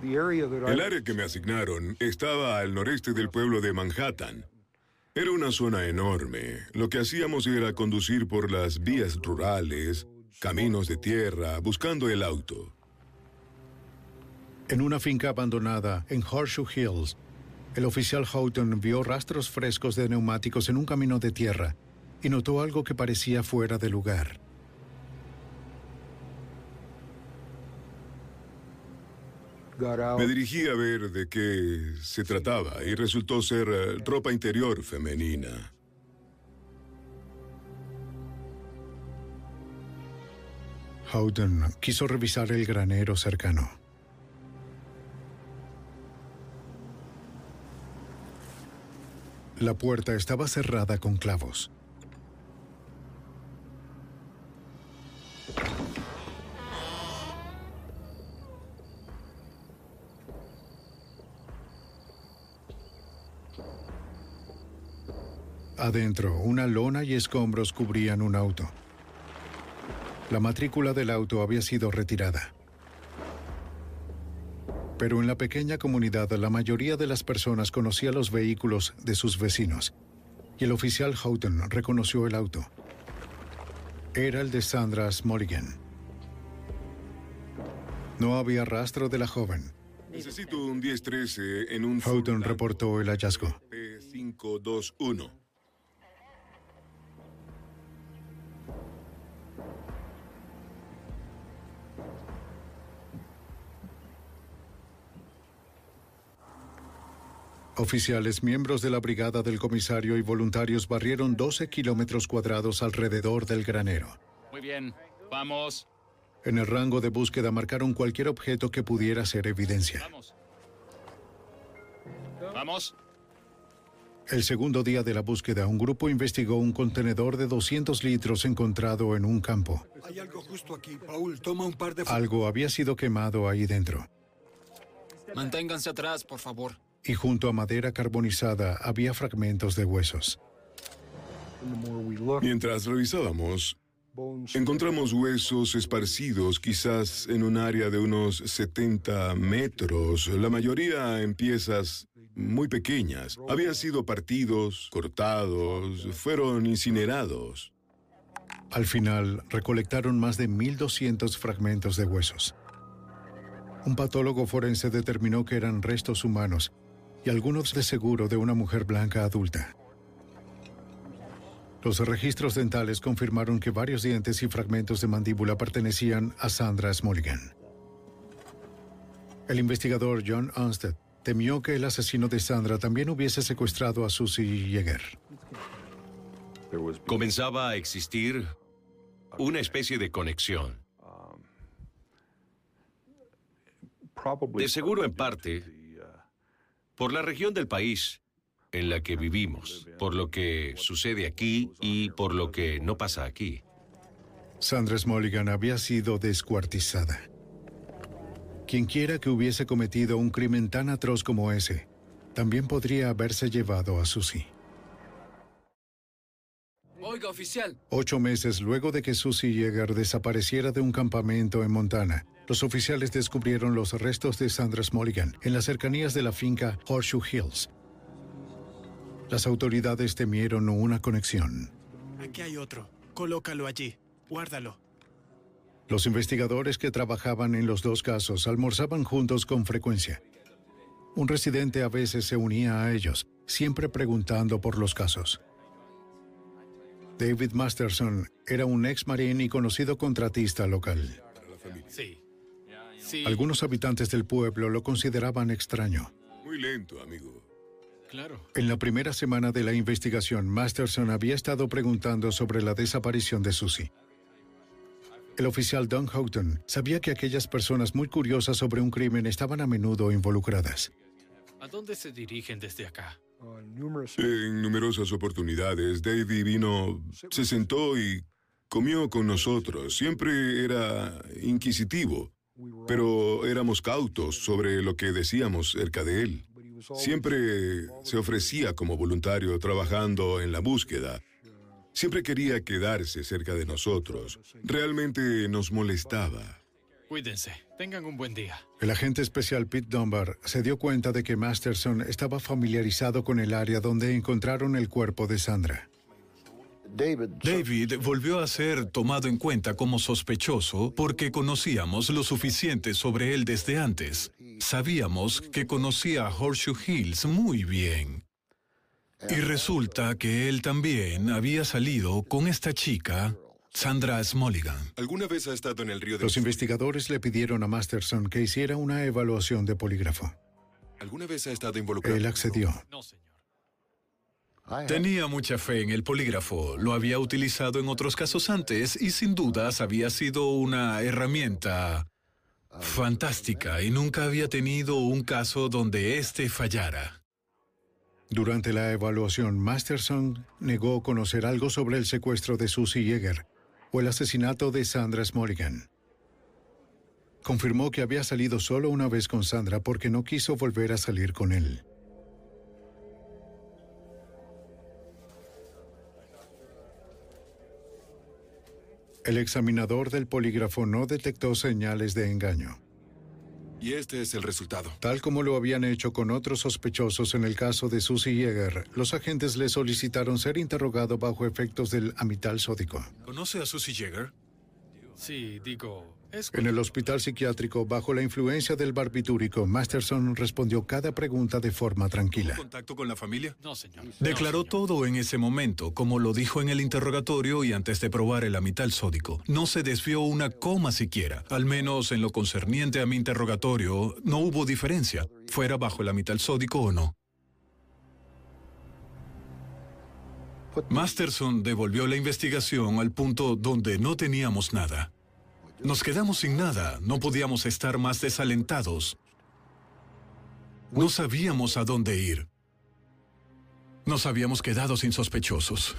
El área que me asignaron estaba al noreste del pueblo de Manhattan. Era una zona enorme. Lo que hacíamos era conducir por las vías rurales, caminos de tierra, buscando el auto. En una finca abandonada en Horseshoe Hills, el oficial Houghton vio rastros frescos de neumáticos en un camino de tierra y notó algo que parecía fuera de lugar. Me dirigí a ver de qué se trataba y resultó ser eh, ropa interior femenina. Houghton quiso revisar el granero cercano. La puerta estaba cerrada con clavos. Adentro, una lona y escombros cubrían un auto. La matrícula del auto había sido retirada. Pero en la pequeña comunidad la mayoría de las personas conocía los vehículos de sus vecinos. Y el oficial Houghton reconoció el auto. Era el de Sandra Smoligan. No había rastro de la joven. Necesito un 1013 en un Houghton reportó el hallazgo. P521. Oficiales, miembros de la brigada del comisario y voluntarios barrieron 12 kilómetros cuadrados alrededor del granero. Muy bien, vamos. En el rango de búsqueda marcaron cualquier objeto que pudiera ser evidencia. Vamos. El segundo día de la búsqueda, un grupo investigó un contenedor de 200 litros encontrado en un campo. Hay algo justo aquí. Paul, toma un par de... Algo había sido quemado ahí dentro. Manténganse atrás, por favor. Y junto a madera carbonizada había fragmentos de huesos. Mientras revisábamos, encontramos huesos esparcidos quizás en un área de unos 70 metros, la mayoría en piezas muy pequeñas. Habían sido partidos, cortados, fueron incinerados. Al final, recolectaron más de 1.200 fragmentos de huesos. Un patólogo forense determinó que eran restos humanos y algunos de seguro de una mujer blanca adulta. Los registros dentales confirmaron que varios dientes y fragmentos de mandíbula pertenecían a Sandra Smulligan. El investigador John Onstead temió que el asesino de Sandra también hubiese secuestrado a Susie Yeager. Comenzaba a existir una especie de conexión. De seguro en parte por la región del país en la que vivimos, por lo que sucede aquí y por lo que no pasa aquí. Sandra Smulligan había sido descuartizada. Quienquiera que hubiese cometido un crimen tan atroz como ese, también podría haberse llevado a Susie. Oiga, oficial. Ocho meses luego de que Susie Yeager desapareciera de un campamento en Montana, los oficiales descubrieron los restos de Sandra Smulligan en las cercanías de la finca Horseshoe Hills. Las autoridades temieron una conexión. Aquí hay otro. Colócalo allí. Guárdalo. Los investigadores que trabajaban en los dos casos almorzaban juntos con frecuencia. Un residente a veces se unía a ellos, siempre preguntando por los casos. David Masterson era un ex marín y conocido contratista local. Sí. Sí. Algunos habitantes del pueblo lo consideraban extraño. Muy lento, amigo. Claro. En la primera semana de la investigación, Masterson había estado preguntando sobre la desaparición de Susie. El oficial Don Houghton sabía que aquellas personas muy curiosas sobre un crimen estaban a menudo involucradas. ¿A dónde se dirigen desde acá? En numerosas oportunidades, Davy vino, se sentó y comió con nosotros. Siempre era inquisitivo, pero éramos cautos sobre lo que decíamos cerca de él. Siempre se ofrecía como voluntario trabajando en la búsqueda. Siempre quería quedarse cerca de nosotros. Realmente nos molestaba. Cuídense. Tengan un buen día. El agente especial Pete Dunbar se dio cuenta de que Masterson estaba familiarizado con el área donde encontraron el cuerpo de Sandra. David volvió a ser tomado en cuenta como sospechoso porque conocíamos lo suficiente sobre él desde antes. Sabíamos que conocía a Horseshoe Hills muy bien. Y resulta que él también había salido con esta chica, Sandra Smulligan. ¿Alguna vez ha estado en el río de... Los investigadores le pidieron a Masterson que hiciera una evaluación de polígrafo. ¿Alguna vez ha estado involucrado? Él accedió. No, señor. Tenía mucha fe en el polígrafo, lo había utilizado en otros casos antes y sin dudas había sido una herramienta fantástica y nunca había tenido un caso donde éste fallara. Durante la evaluación, Masterson negó conocer algo sobre el secuestro de Susie Yeager o el asesinato de Sandra Smulligan. Confirmó que había salido solo una vez con Sandra porque no quiso volver a salir con él. El examinador del polígrafo no detectó señales de engaño. Y este es el resultado. Tal como lo habían hecho con otros sospechosos en el caso de Susie Yeager, los agentes le solicitaron ser interrogado bajo efectos del amital sódico. ¿Conoce a Susie Yeager? Sí, digo. En el hospital psiquiátrico, bajo la influencia del barbitúrico, Masterson respondió cada pregunta de forma tranquila. ¿Contacto con la familia? No, señor. Declaró todo en ese momento, como lo dijo en el interrogatorio y antes de probar el amital sódico. No se desvió una coma siquiera. Al menos en lo concerniente a mi interrogatorio, no hubo diferencia, fuera bajo el amital sódico o no. Masterson devolvió la investigación al punto donde no teníamos nada. Nos quedamos sin nada, no podíamos estar más desalentados. No sabíamos a dónde ir. Nos habíamos quedado sin sospechosos.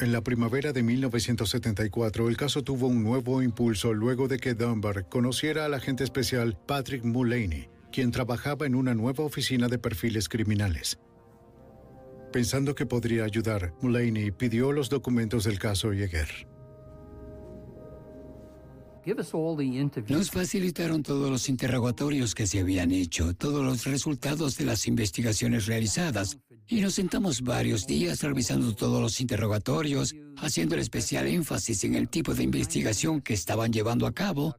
En la primavera de 1974, el caso tuvo un nuevo impulso luego de que Dunbar conociera al agente especial Patrick Mullaney, quien trabajaba en una nueva oficina de perfiles criminales. Pensando que podría ayudar, Mullaney pidió los documentos del caso Yeager. Nos facilitaron todos los interrogatorios que se habían hecho, todos los resultados de las investigaciones realizadas, y nos sentamos varios días revisando todos los interrogatorios, haciendo el especial énfasis en el tipo de investigación que estaban llevando a cabo,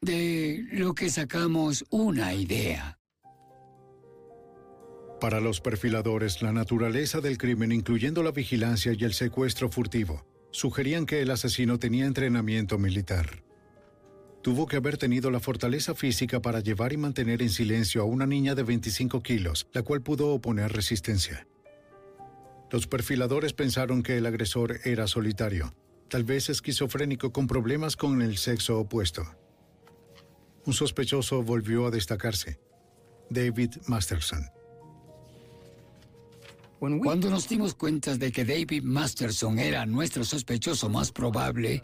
de lo que sacamos una idea. Para los perfiladores, la naturaleza del crimen, incluyendo la vigilancia y el secuestro furtivo, sugerían que el asesino tenía entrenamiento militar. Tuvo que haber tenido la fortaleza física para llevar y mantener en silencio a una niña de 25 kilos, la cual pudo oponer resistencia. Los perfiladores pensaron que el agresor era solitario, tal vez esquizofrénico con problemas con el sexo opuesto. Un sospechoso volvió a destacarse, David Masterson. Cuando nos dimos cuenta de que David Masterson era nuestro sospechoso más probable,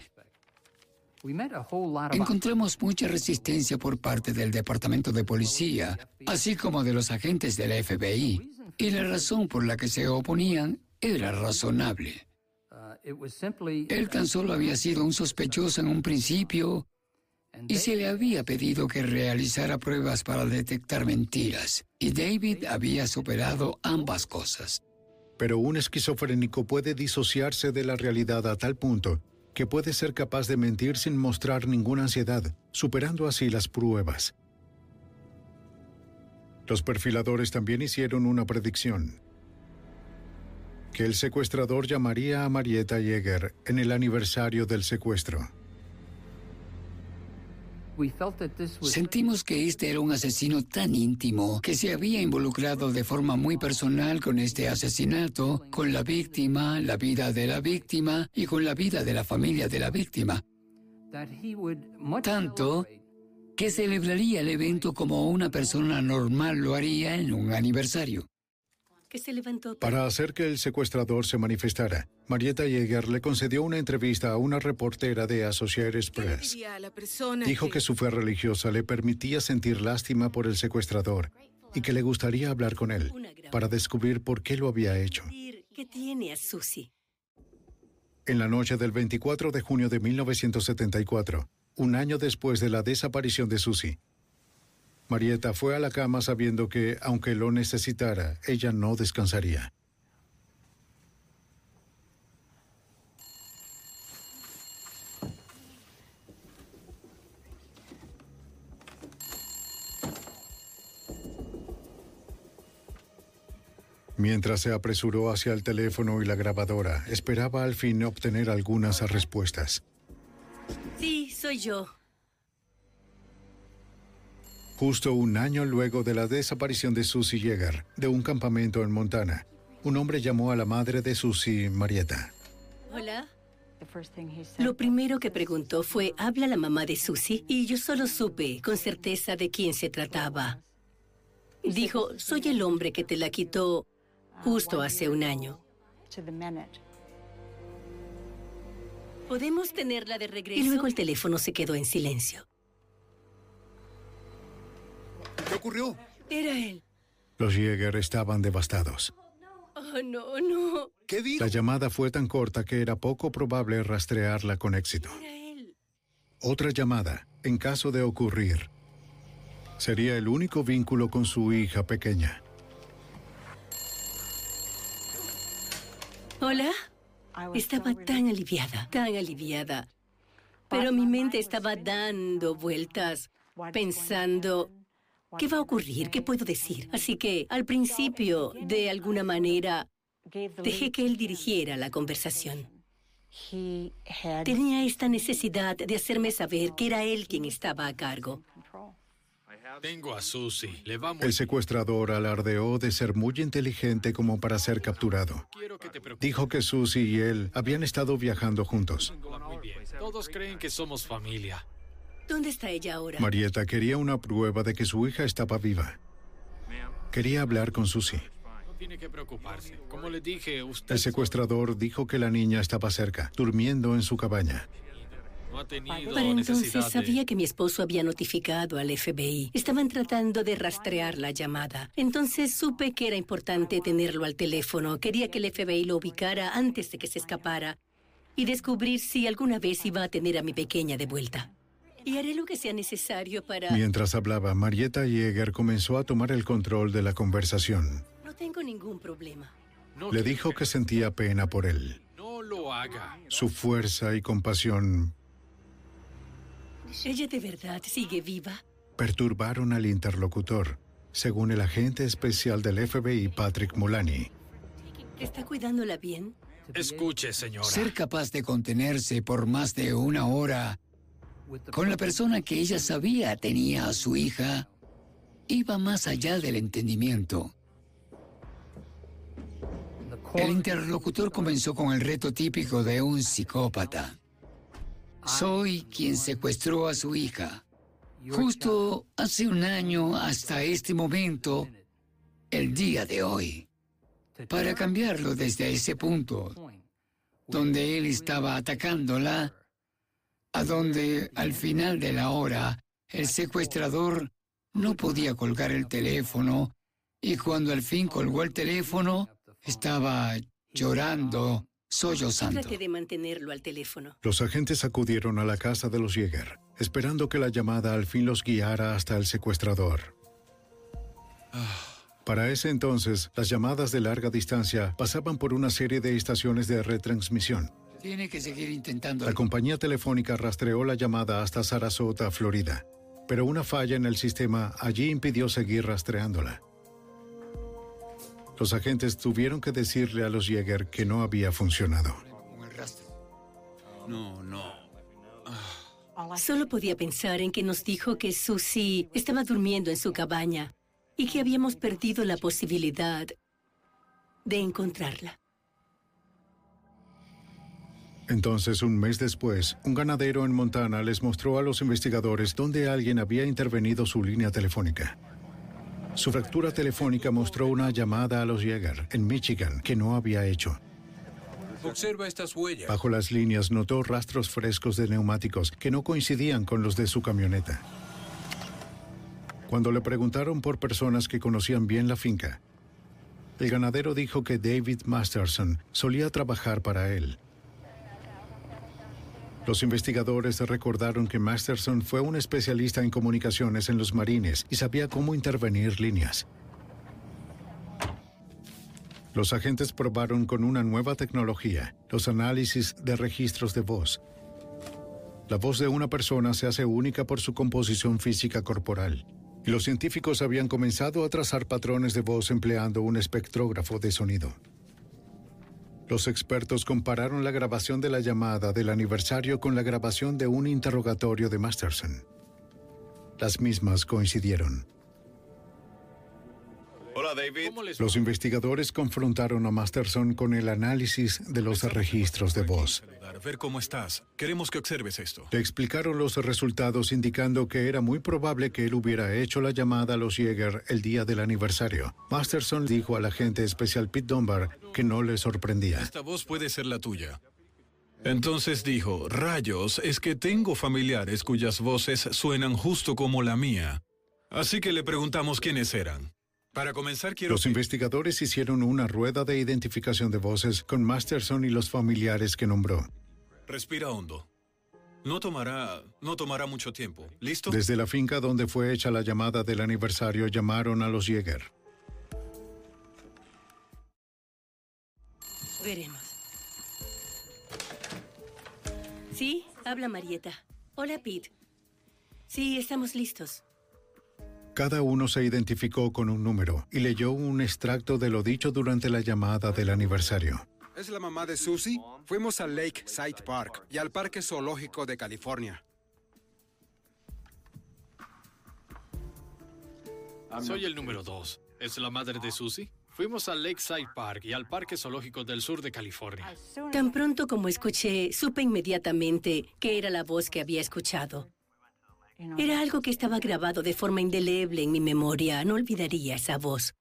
encontramos mucha resistencia por parte del Departamento de Policía, así como de los agentes de la FBI, y la razón por la que se oponían era razonable. Él tan solo había sido un sospechoso en un principio y se le había pedido que realizara pruebas para detectar mentiras, y David había superado ambas cosas. Pero un esquizofrénico puede disociarse de la realidad a tal punto que puede ser capaz de mentir sin mostrar ninguna ansiedad, superando así las pruebas. Los perfiladores también hicieron una predicción. Que el secuestrador llamaría a Marietta Yeager en el aniversario del secuestro. Sentimos que este era un asesino tan íntimo que se había involucrado de forma muy personal con este asesinato, con la víctima, la vida de la víctima y con la vida de la familia de la víctima. Tanto que celebraría el evento como una persona normal lo haría en un aniversario. Que se levantó Para hacer que el secuestrador se manifestara, Marietta Yeager le concedió una entrevista a una reportera de Associated Press. La persona Dijo que su fe religiosa le permitía sentir lástima por el secuestrador y que le gustaría hablar con él para descubrir por qué lo había hecho. ¿Qué tiene a Susie? En la noche del 24 de junio de 1974, un año después de la desaparición de Susie, Marietta fue a la cama sabiendo que, aunque lo necesitara, ella no descansaría. Mientras se apresuró hacia el teléfono y la grabadora, esperaba al fin obtener algunas respuestas. Sí, soy yo. Justo un año luego de la desaparición de Susie Yeager de un campamento en Montana, un hombre llamó a la madre de Susie, Marietta. Hola. Lo primero que preguntó fue, ¿habla la mamá de Susie? Y yo solo supe con certeza de quién se trataba. Dijo, soy el hombre que te la quitó justo hace un año. ¿Podemos tenerla de regreso? Y luego el teléfono se quedó en silencio. ¿Qué ocurrió? Era él. Los Yeager estaban devastados. Oh, no, no. ¿Qué dijo? La llamada fue tan corta que era poco probable rastrearla con éxito. Otra llamada, en caso de ocurrir, sería el único vínculo con su hija pequeña. ¿Hola? Estaba tan aliviada, tan aliviada. Pero mi mente estaba dando vueltas, pensando, ¿qué va a ocurrir? ¿Qué puedo decir? Así que, al principio, de alguna manera, dejé que él dirigiera la conversación. Tenía esta necesidad de hacerme saber que era él quien estaba a cargo. Tengo a Susie. Le vamos. El secuestrador alardeó de ser muy inteligente como para ser capturado. Dijo que Susie y él habían estado viajando juntos. Todos creen que somos familia. ¿Dónde está ella ahora? Marietta quería una prueba de que su hija estaba viva. Quería hablar con Susie. No tiene que preocuparse. Como le dije, usted El secuestrador dijo que la niña estaba cerca, durmiendo en su cabaña. no ha tenido Para entonces de... sabía que mi esposo había notificado al FBI. Estaban tratando de rastrear la llamada. Entonces supe que era importante tenerlo al teléfono. Quería que el FBI lo ubicara antes de que se escapara y descubrir si alguna vez iba a tener a mi pequeña de vuelta. Y haré lo que sea necesario para... Mientras hablaba, Marietta Yeager comenzó a tomar el control de la conversación. No tengo ningún problema. Le dijo que sentía pena por él. No lo haga. Su fuerza y compasión ¿Ella de verdad sigue viva? perturbaron al interlocutor. según el agente especial del FBI Patrick Mulani. ¿Está cuidándola bien? Escuche, señora. Ser capaz de contenerse por más de una hora con la persona que ella sabía tenía a su hija iba más allá del entendimiento. El interlocutor comenzó con el reto típico de un psicópata. Soy quien secuestró a su hija. Justo hace un año hasta este momento, el día de hoy. Para cambiarlo desde ese punto, donde él estaba atacándola, a donde al final de la hora el secuestrador no podía colgar el teléfono y cuando al fin colgó el teléfono estaba llorando, sollozando. Trate de mantenerlo al teléfono. Los agentes acudieron a la casa de los Jäger, esperando que la llamada al fin los guiara hasta el secuestrador. Para ese entonces, las llamadas de larga distancia pasaban por una serie de estaciones de retransmisión. Tiene que seguir intentando. La compañía telefónica rastreó la llamada hasta Sarasota, Florida, pero una falla en el sistema allí impidió seguir rastreándola. Los agentes tuvieron que decirle a los Jäger que no había funcionado. No, no. Solo podía pensar en que nos dijo que Susie estaba durmiendo en su cabaña y que habíamos perdido la posibilidad de encontrarla. Entonces, un mes después, un ganadero en Montana les mostró a los investigadores dónde alguien había intervenido su línea telefónica. Su fractura telefónica mostró una llamada a los Jäger, en Michigan, que no había hecho. Observa estas huellas. Bajo las líneas notó rastros frescos de neumáticos que no coincidían con los de su camioneta. Cuando le preguntaron por personas que conocían bien la finca, el ganadero dijo que David Masterson solía trabajar para él. Los investigadores recordaron que Masterson fue un especialista en comunicaciones en los marines y sabía cómo intervenir líneas. Los agentes probaron con una nueva tecnología, los análisis de registros de voz. La voz de una persona se hace única por su composición física corporal. Y los científicos habían comenzado a trazar patrones de voz empleando un espectrógrafo de sonido. Los expertos compararon la grabación de la llamada del aniversario con la grabación de un interrogatorio de Masterson. Las mismas coincidieron. Hola, David. Los investigadores confrontaron a Masterson con el análisis de los registros de voz. A ver cómo estás. Queremos que observes esto. Le explicaron los resultados indicando que era muy probable que él hubiera hecho la llamada a los Jäger el día del aniversario. Masterson dijo al agente especial Pete Dunbar que no le sorprendía. Esta voz puede ser la tuya. Entonces dijo, rayos, es que tengo familiares cuyas voces suenan justo como la mía. Así que le preguntamos quiénes eran. Para comenzar, quiero... Los investigadores hicieron una rueda de identificación de voces con Masterson y los familiares que nombró. Respira hondo. No tomará, no tomará mucho tiempo. ¿Listo? Desde la finca donde fue hecha la llamada del aniversario llamaron a los Jäger. Veremos. Sí, habla Marieta. Hola, Pete. Sí, estamos listos. Cada uno se identificó con un número y leyó un extracto de lo dicho durante la llamada del aniversario. ¿Es la mamá de Susie? Fuimos al Lakeside Park y al Parque Zoológico de California. Soy el número dos. ¿Es la madre de Susie? Fuimos al Lakeside Park y al Parque Zoológico del Sur de California. Tan pronto como escuché, supe inmediatamente que era la voz que había escuchado. Era algo que estaba grabado de forma indeleble en mi memoria. No olvidaría esa voz.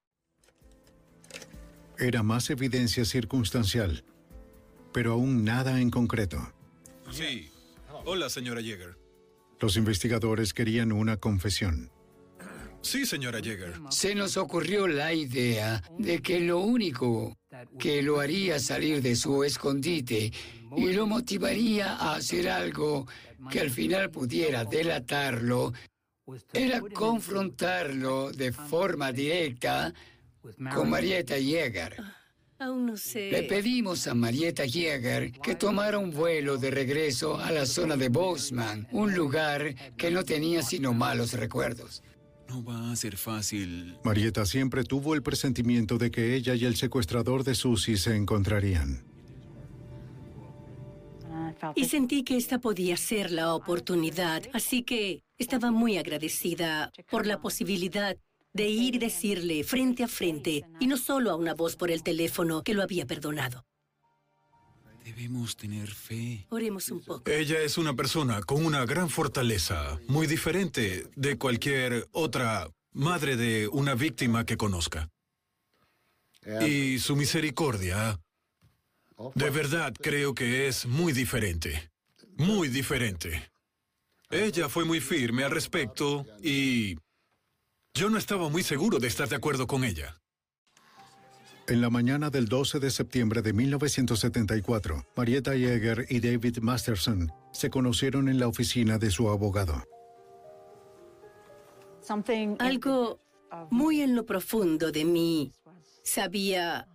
Era más evidencia circunstancial, pero aún nada en concreto. Sí. Hola, señora Jäger. Los investigadores querían una confesión. Sí, señora Jäger. Se nos ocurrió la idea de que lo único que lo haría salir de su escondite y lo motivaría a hacer algo que al final pudiera delatarlo era confrontarlo de forma directa con Marietta Jäger. Aún no sé. Le pedimos a Marietta Jäger que tomara un vuelo de regreso a la zona de Bozeman, un lugar que no tenía sino malos recuerdos. No va a ser fácil. Marieta siempre tuvo el presentimiento de que ella y el secuestrador de Susie se encontrarían. Y sentí que esta podía ser la oportunidad, así que estaba muy agradecida por la posibilidad de ir y decirle frente a frente, y no solo a una voz por el teléfono, que lo había perdonado. Debemos tener fe. Oremos un poco. Ella es una persona con una gran fortaleza, muy diferente de cualquier otra madre de una víctima que conozca. Y su misericordia, de verdad creo que es muy diferente. Muy diferente. Ella fue muy firme al respecto y yo no estaba muy seguro de estar de acuerdo con ella. En la mañana del 12 de septiembre de 1974, Marietta Yeager y David Masterson se conocieron en la oficina de su abogado. Algo muy en lo profundo de mí sabía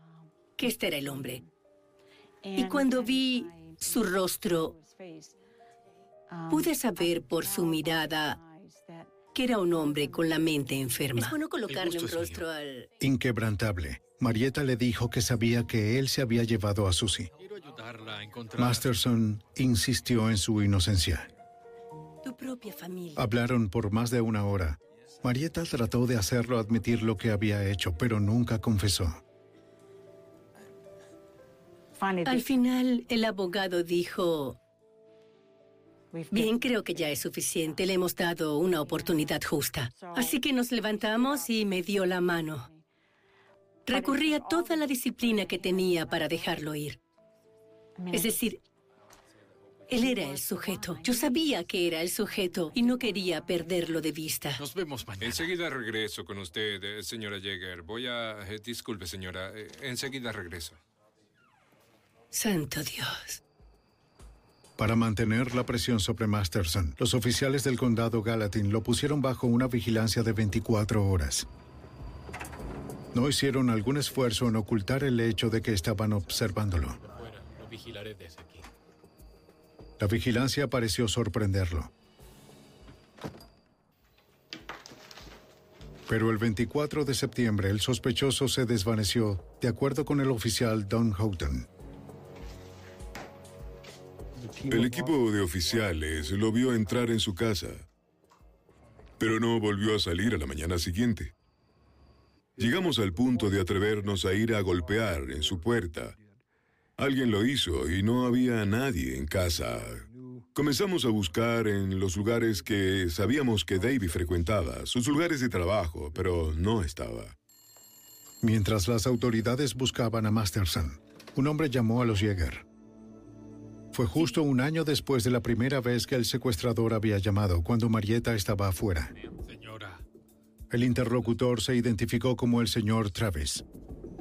que este era el hombre. Y cuando vi su rostro, pude saber por su mirada que era un hombre con la mente enferma. Es bueno colocarle un rostro al... Inquebrantable, Marietta le dijo que sabía que él se había llevado a Susie. Masterson insistió en su inocencia. Tu propia familia. Hablaron por más de una hora. Marietta trató de hacerlo admitir lo que había hecho, pero nunca confesó. Al final, el abogado dijo, Bien, creo que ya es suficiente. Le hemos dado una oportunidad justa. Así que nos levantamos y me dio la mano. Recurrí a toda la disciplina que tenía para dejarlo ir. Es decir, él era el sujeto. Yo sabía que era el sujeto y no quería perderlo de vista. Nos vemos mañana. Enseguida regreso con usted, eh, señora Jäger. Voy a... eh, disculpe, señora. Eh, enseguida regreso. Santo Dios. Para mantener la presión sobre Masterson, los oficiales del condado Gallatin lo pusieron bajo una vigilancia de 24 horas. No hicieron algún esfuerzo en ocultar el hecho de que estaban observándolo. Fuera, lo vigilaré desde aquí. La vigilancia pareció sorprenderlo. Pero el 24 de septiembre el sospechoso se desvaneció, de acuerdo con el oficial Don Houghton. El equipo de oficiales lo vio entrar en su casa, pero no volvió a salir a la mañana siguiente. Llegamos al punto de atrevernos a ir a golpear en su puerta. Alguien lo hizo y no había nadie en casa. Comenzamos a buscar en los lugares que sabíamos que David frecuentaba, sus lugares de trabajo, pero no estaba. Mientras las autoridades buscaban a Masterson, un hombre llamó a los Jäger. Fue justo un año después de la primera vez que el secuestrador había llamado, cuando Marietta estaba afuera. El interlocutor se identificó como el señor Travis.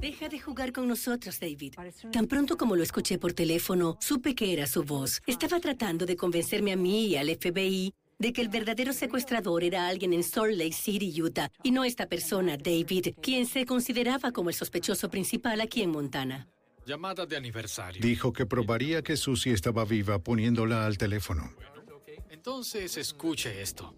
Deja de jugar con nosotros, David. Tan pronto como lo escuché por teléfono, supe que era su voz. Estaba tratando de convencerme a mí y al FBI de que el verdadero secuestrador era alguien en Salt Lake City, Utah, y no esta persona, David, quien se consideraba como el sospechoso principal aquí en Montana. Llamada de aniversario. Dijo que probaría que Susie estaba viva poniéndola al teléfono. Entonces escuche esto.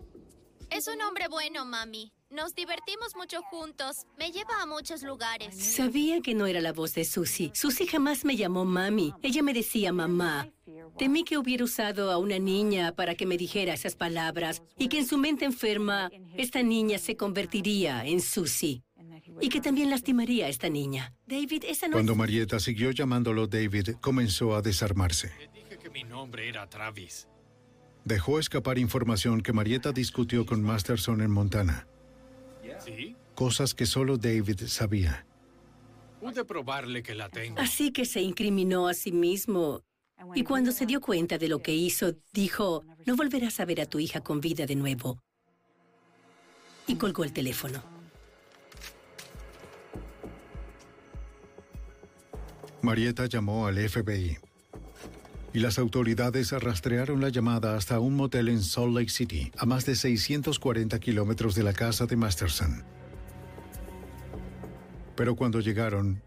Es un hombre bueno, mami. Nos divertimos mucho juntos. Me lleva a muchos lugares. Sabía que no era la voz de Susie. Susie jamás me llamó mami. Ella me decía mamá. Temí que hubiera usado a una niña para que me dijera esas palabras y que en su mente enferma esta niña se convertiría en Susie. Y que también lastimaría a esta niña. David, esa no Cuando es... Marietta siguió llamándolo David, comenzó a desarmarse. Dije que mi nombre era Travis. Dejó escapar información que Marietta discutió con Masterson en Montana. ¿Sí? Cosas que solo David sabía. Pude probarle que la tengo. Así que se incriminó a sí mismo. Y cuando se dio cuenta de lo que hizo, dijo, no volverás a ver a tu hija con vida de nuevo. Y colgó el teléfono. Marietta llamó al FBI. Y las autoridades rastrearon la llamada hasta un motel en Salt Lake City, a más de 640 kilómetros de la casa de Masterson. Pero cuando llegaron,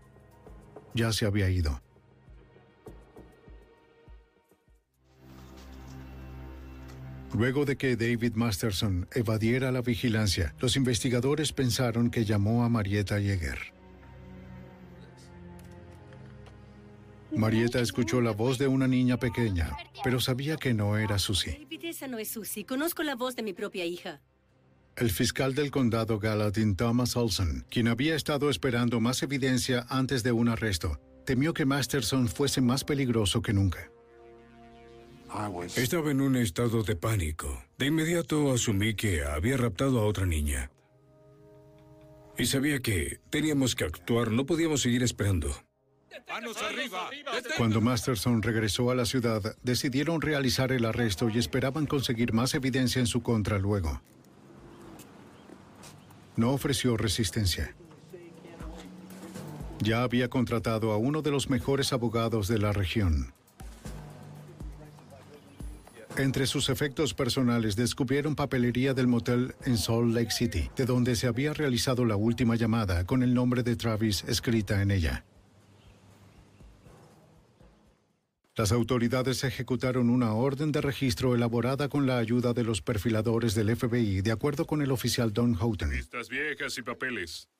ya se había ido. Luego de que David Masterson evadiera la vigilancia, los investigadores pensaron que llamó a Marietta Yeager. Marietta escuchó la voz de una niña pequeña, pero sabía que no era Susie. David, esa no es Susie. Conozco la voz de mi propia hija. El fiscal del condado Gallatin, Thomas Olson, quien había estado esperando más evidencia antes de un arresto, temió que Masterson fuese más peligroso que nunca. Estaba en un estado de pánico. De inmediato asumí que había raptado a otra niña. Y sabía que teníamos que actuar, no podíamos seguir esperando. ¡Manos arriba! Cuando Masterson regresó a la ciudad, decidieron realizar el arresto y esperaban conseguir más evidencia en su contra luego. No ofreció resistencia. Ya había contratado a uno de los mejores abogados de la región. Entre sus efectos personales descubrieron papelería del motel en Salt Lake City, de donde se había realizado la última llamada con el nombre de Travis escrita en ella. Las autoridades ejecutaron una orden de registro elaborada con la ayuda de los perfiladores del FBI, de acuerdo con el oficial Don Houghton. Estas viejas y papeles.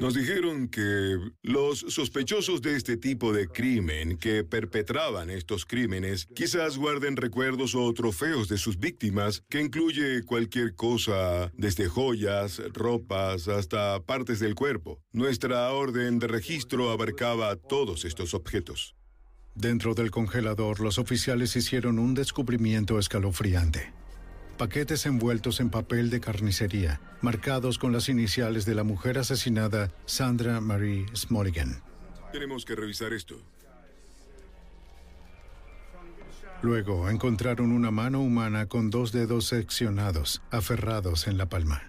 Nos dijeron que los sospechosos de este tipo de crimen que perpetraban estos crímenes quizás guarden recuerdos o trofeos de sus víctimas, que incluye cualquier cosa, desde joyas, ropas, hasta partes del cuerpo. Nuestra orden de registro abarcaba todos estos objetos. Dentro del congelador, los oficiales hicieron un descubrimiento escalofriante. Paquetes envueltos en papel de carnicería, marcados con las iniciales de la mujer asesinada Sandra Marie Smoligan. Tenemos que revisar esto. Luego encontraron una mano humana con dos dedos seccionados, aferrados en la palma.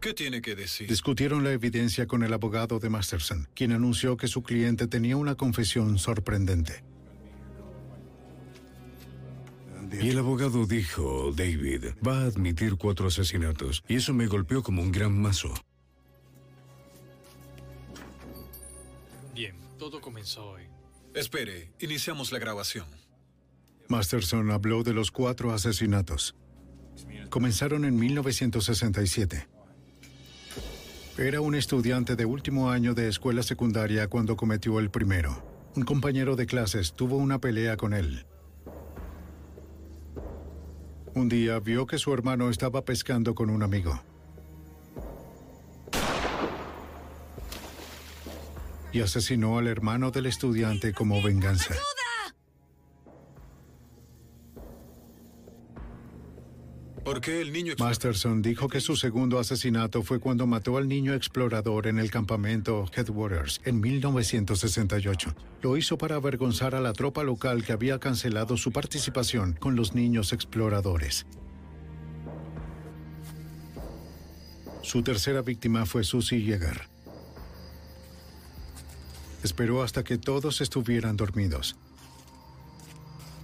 ¿Qué tiene que decir? Discutieron la evidencia con el abogado de Masterson, quien anunció que su cliente tenía una confesión sorprendente. Y el abogado dijo, David, va a admitir cuatro asesinatos. Y eso me golpeó como un gran mazo. Bien, todo comenzó hoy. Espere, iniciamos la grabación. Masterson habló de los cuatro asesinatos. Comenzaron en 1967. Era un estudiante de último año de escuela secundaria cuando cometió el primero. Un compañero de clases tuvo una pelea con él. Un día vio que su hermano estaba pescando con un amigo. Y asesinó al hermano del estudiante como venganza. ¿Por qué el niño... Masterson dijo que su segundo asesinato fue cuando mató al niño explorador en el campamento Headwaters en 1968. Lo hizo para avergonzar a la tropa local que había cancelado su participación con los niños exploradores. Su tercera víctima fue Susie Yeager. Esperó hasta que todos estuvieran dormidos.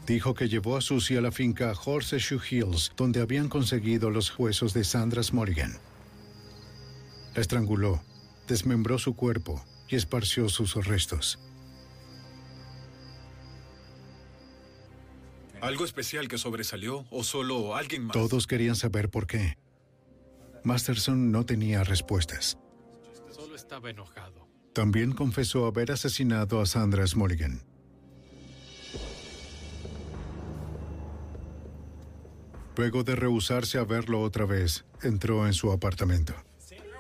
Dijo que llevó a Susie a la finca Horseshoe Hills, donde habían conseguido los huesos de Sandra Smoligan. La estranguló, desmembró su cuerpo y esparció sus restos. ¿Algo especial que sobresalió o solo alguien más? Todos querían saber por qué. Masterson no tenía respuestas. Solo estaba enojado. También confesó haber asesinado a Sandra Smoligan. Luego de rehusarse a verlo otra vez, entró en su apartamento.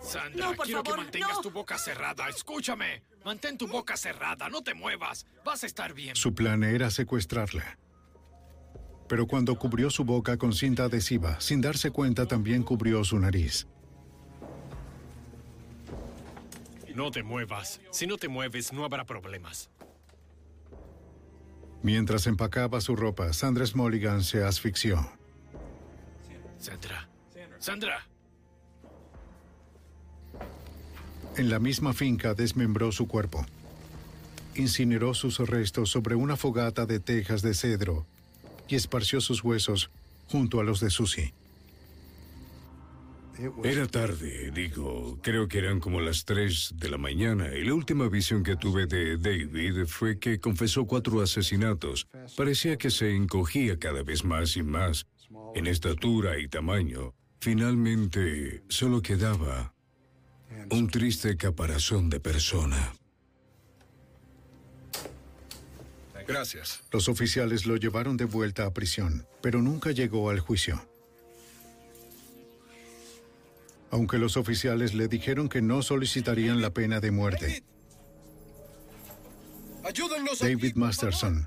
Sandra, quiero que mantengas tu boca cerrada. Escúchame. Mantén tu boca cerrada. No te muevas. Vas a estar bien. Su plan era secuestrarla. Pero cuando cubrió su boca con cinta adhesiva, sin darse cuenta también cubrió su nariz. No te muevas. Si no te mueves, no habrá problemas. Mientras empacaba su ropa, Sandra Smoligan se asfixió. Sandra. Sandra. En la misma finca desmembró su cuerpo. Incineró sus restos sobre una fogata de tejas de cedro y esparció sus huesos junto a los de Susie. Era tarde, digo, creo que eran como las 3 de la mañana y la última visión que tuve de David fue que confesó cuatro asesinatos. Parecía que se encogía cada vez más y más en estatura y tamaño. Finalmente, solo quedaba un triste caparazón de persona. Gracias. Los oficiales lo llevaron de vuelta a prisión, pero nunca llegó al juicio. Aunque los oficiales le dijeron que no solicitarían la pena de muerte. David Masterson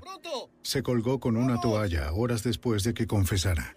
se colgó con una toalla horas después de que confesara.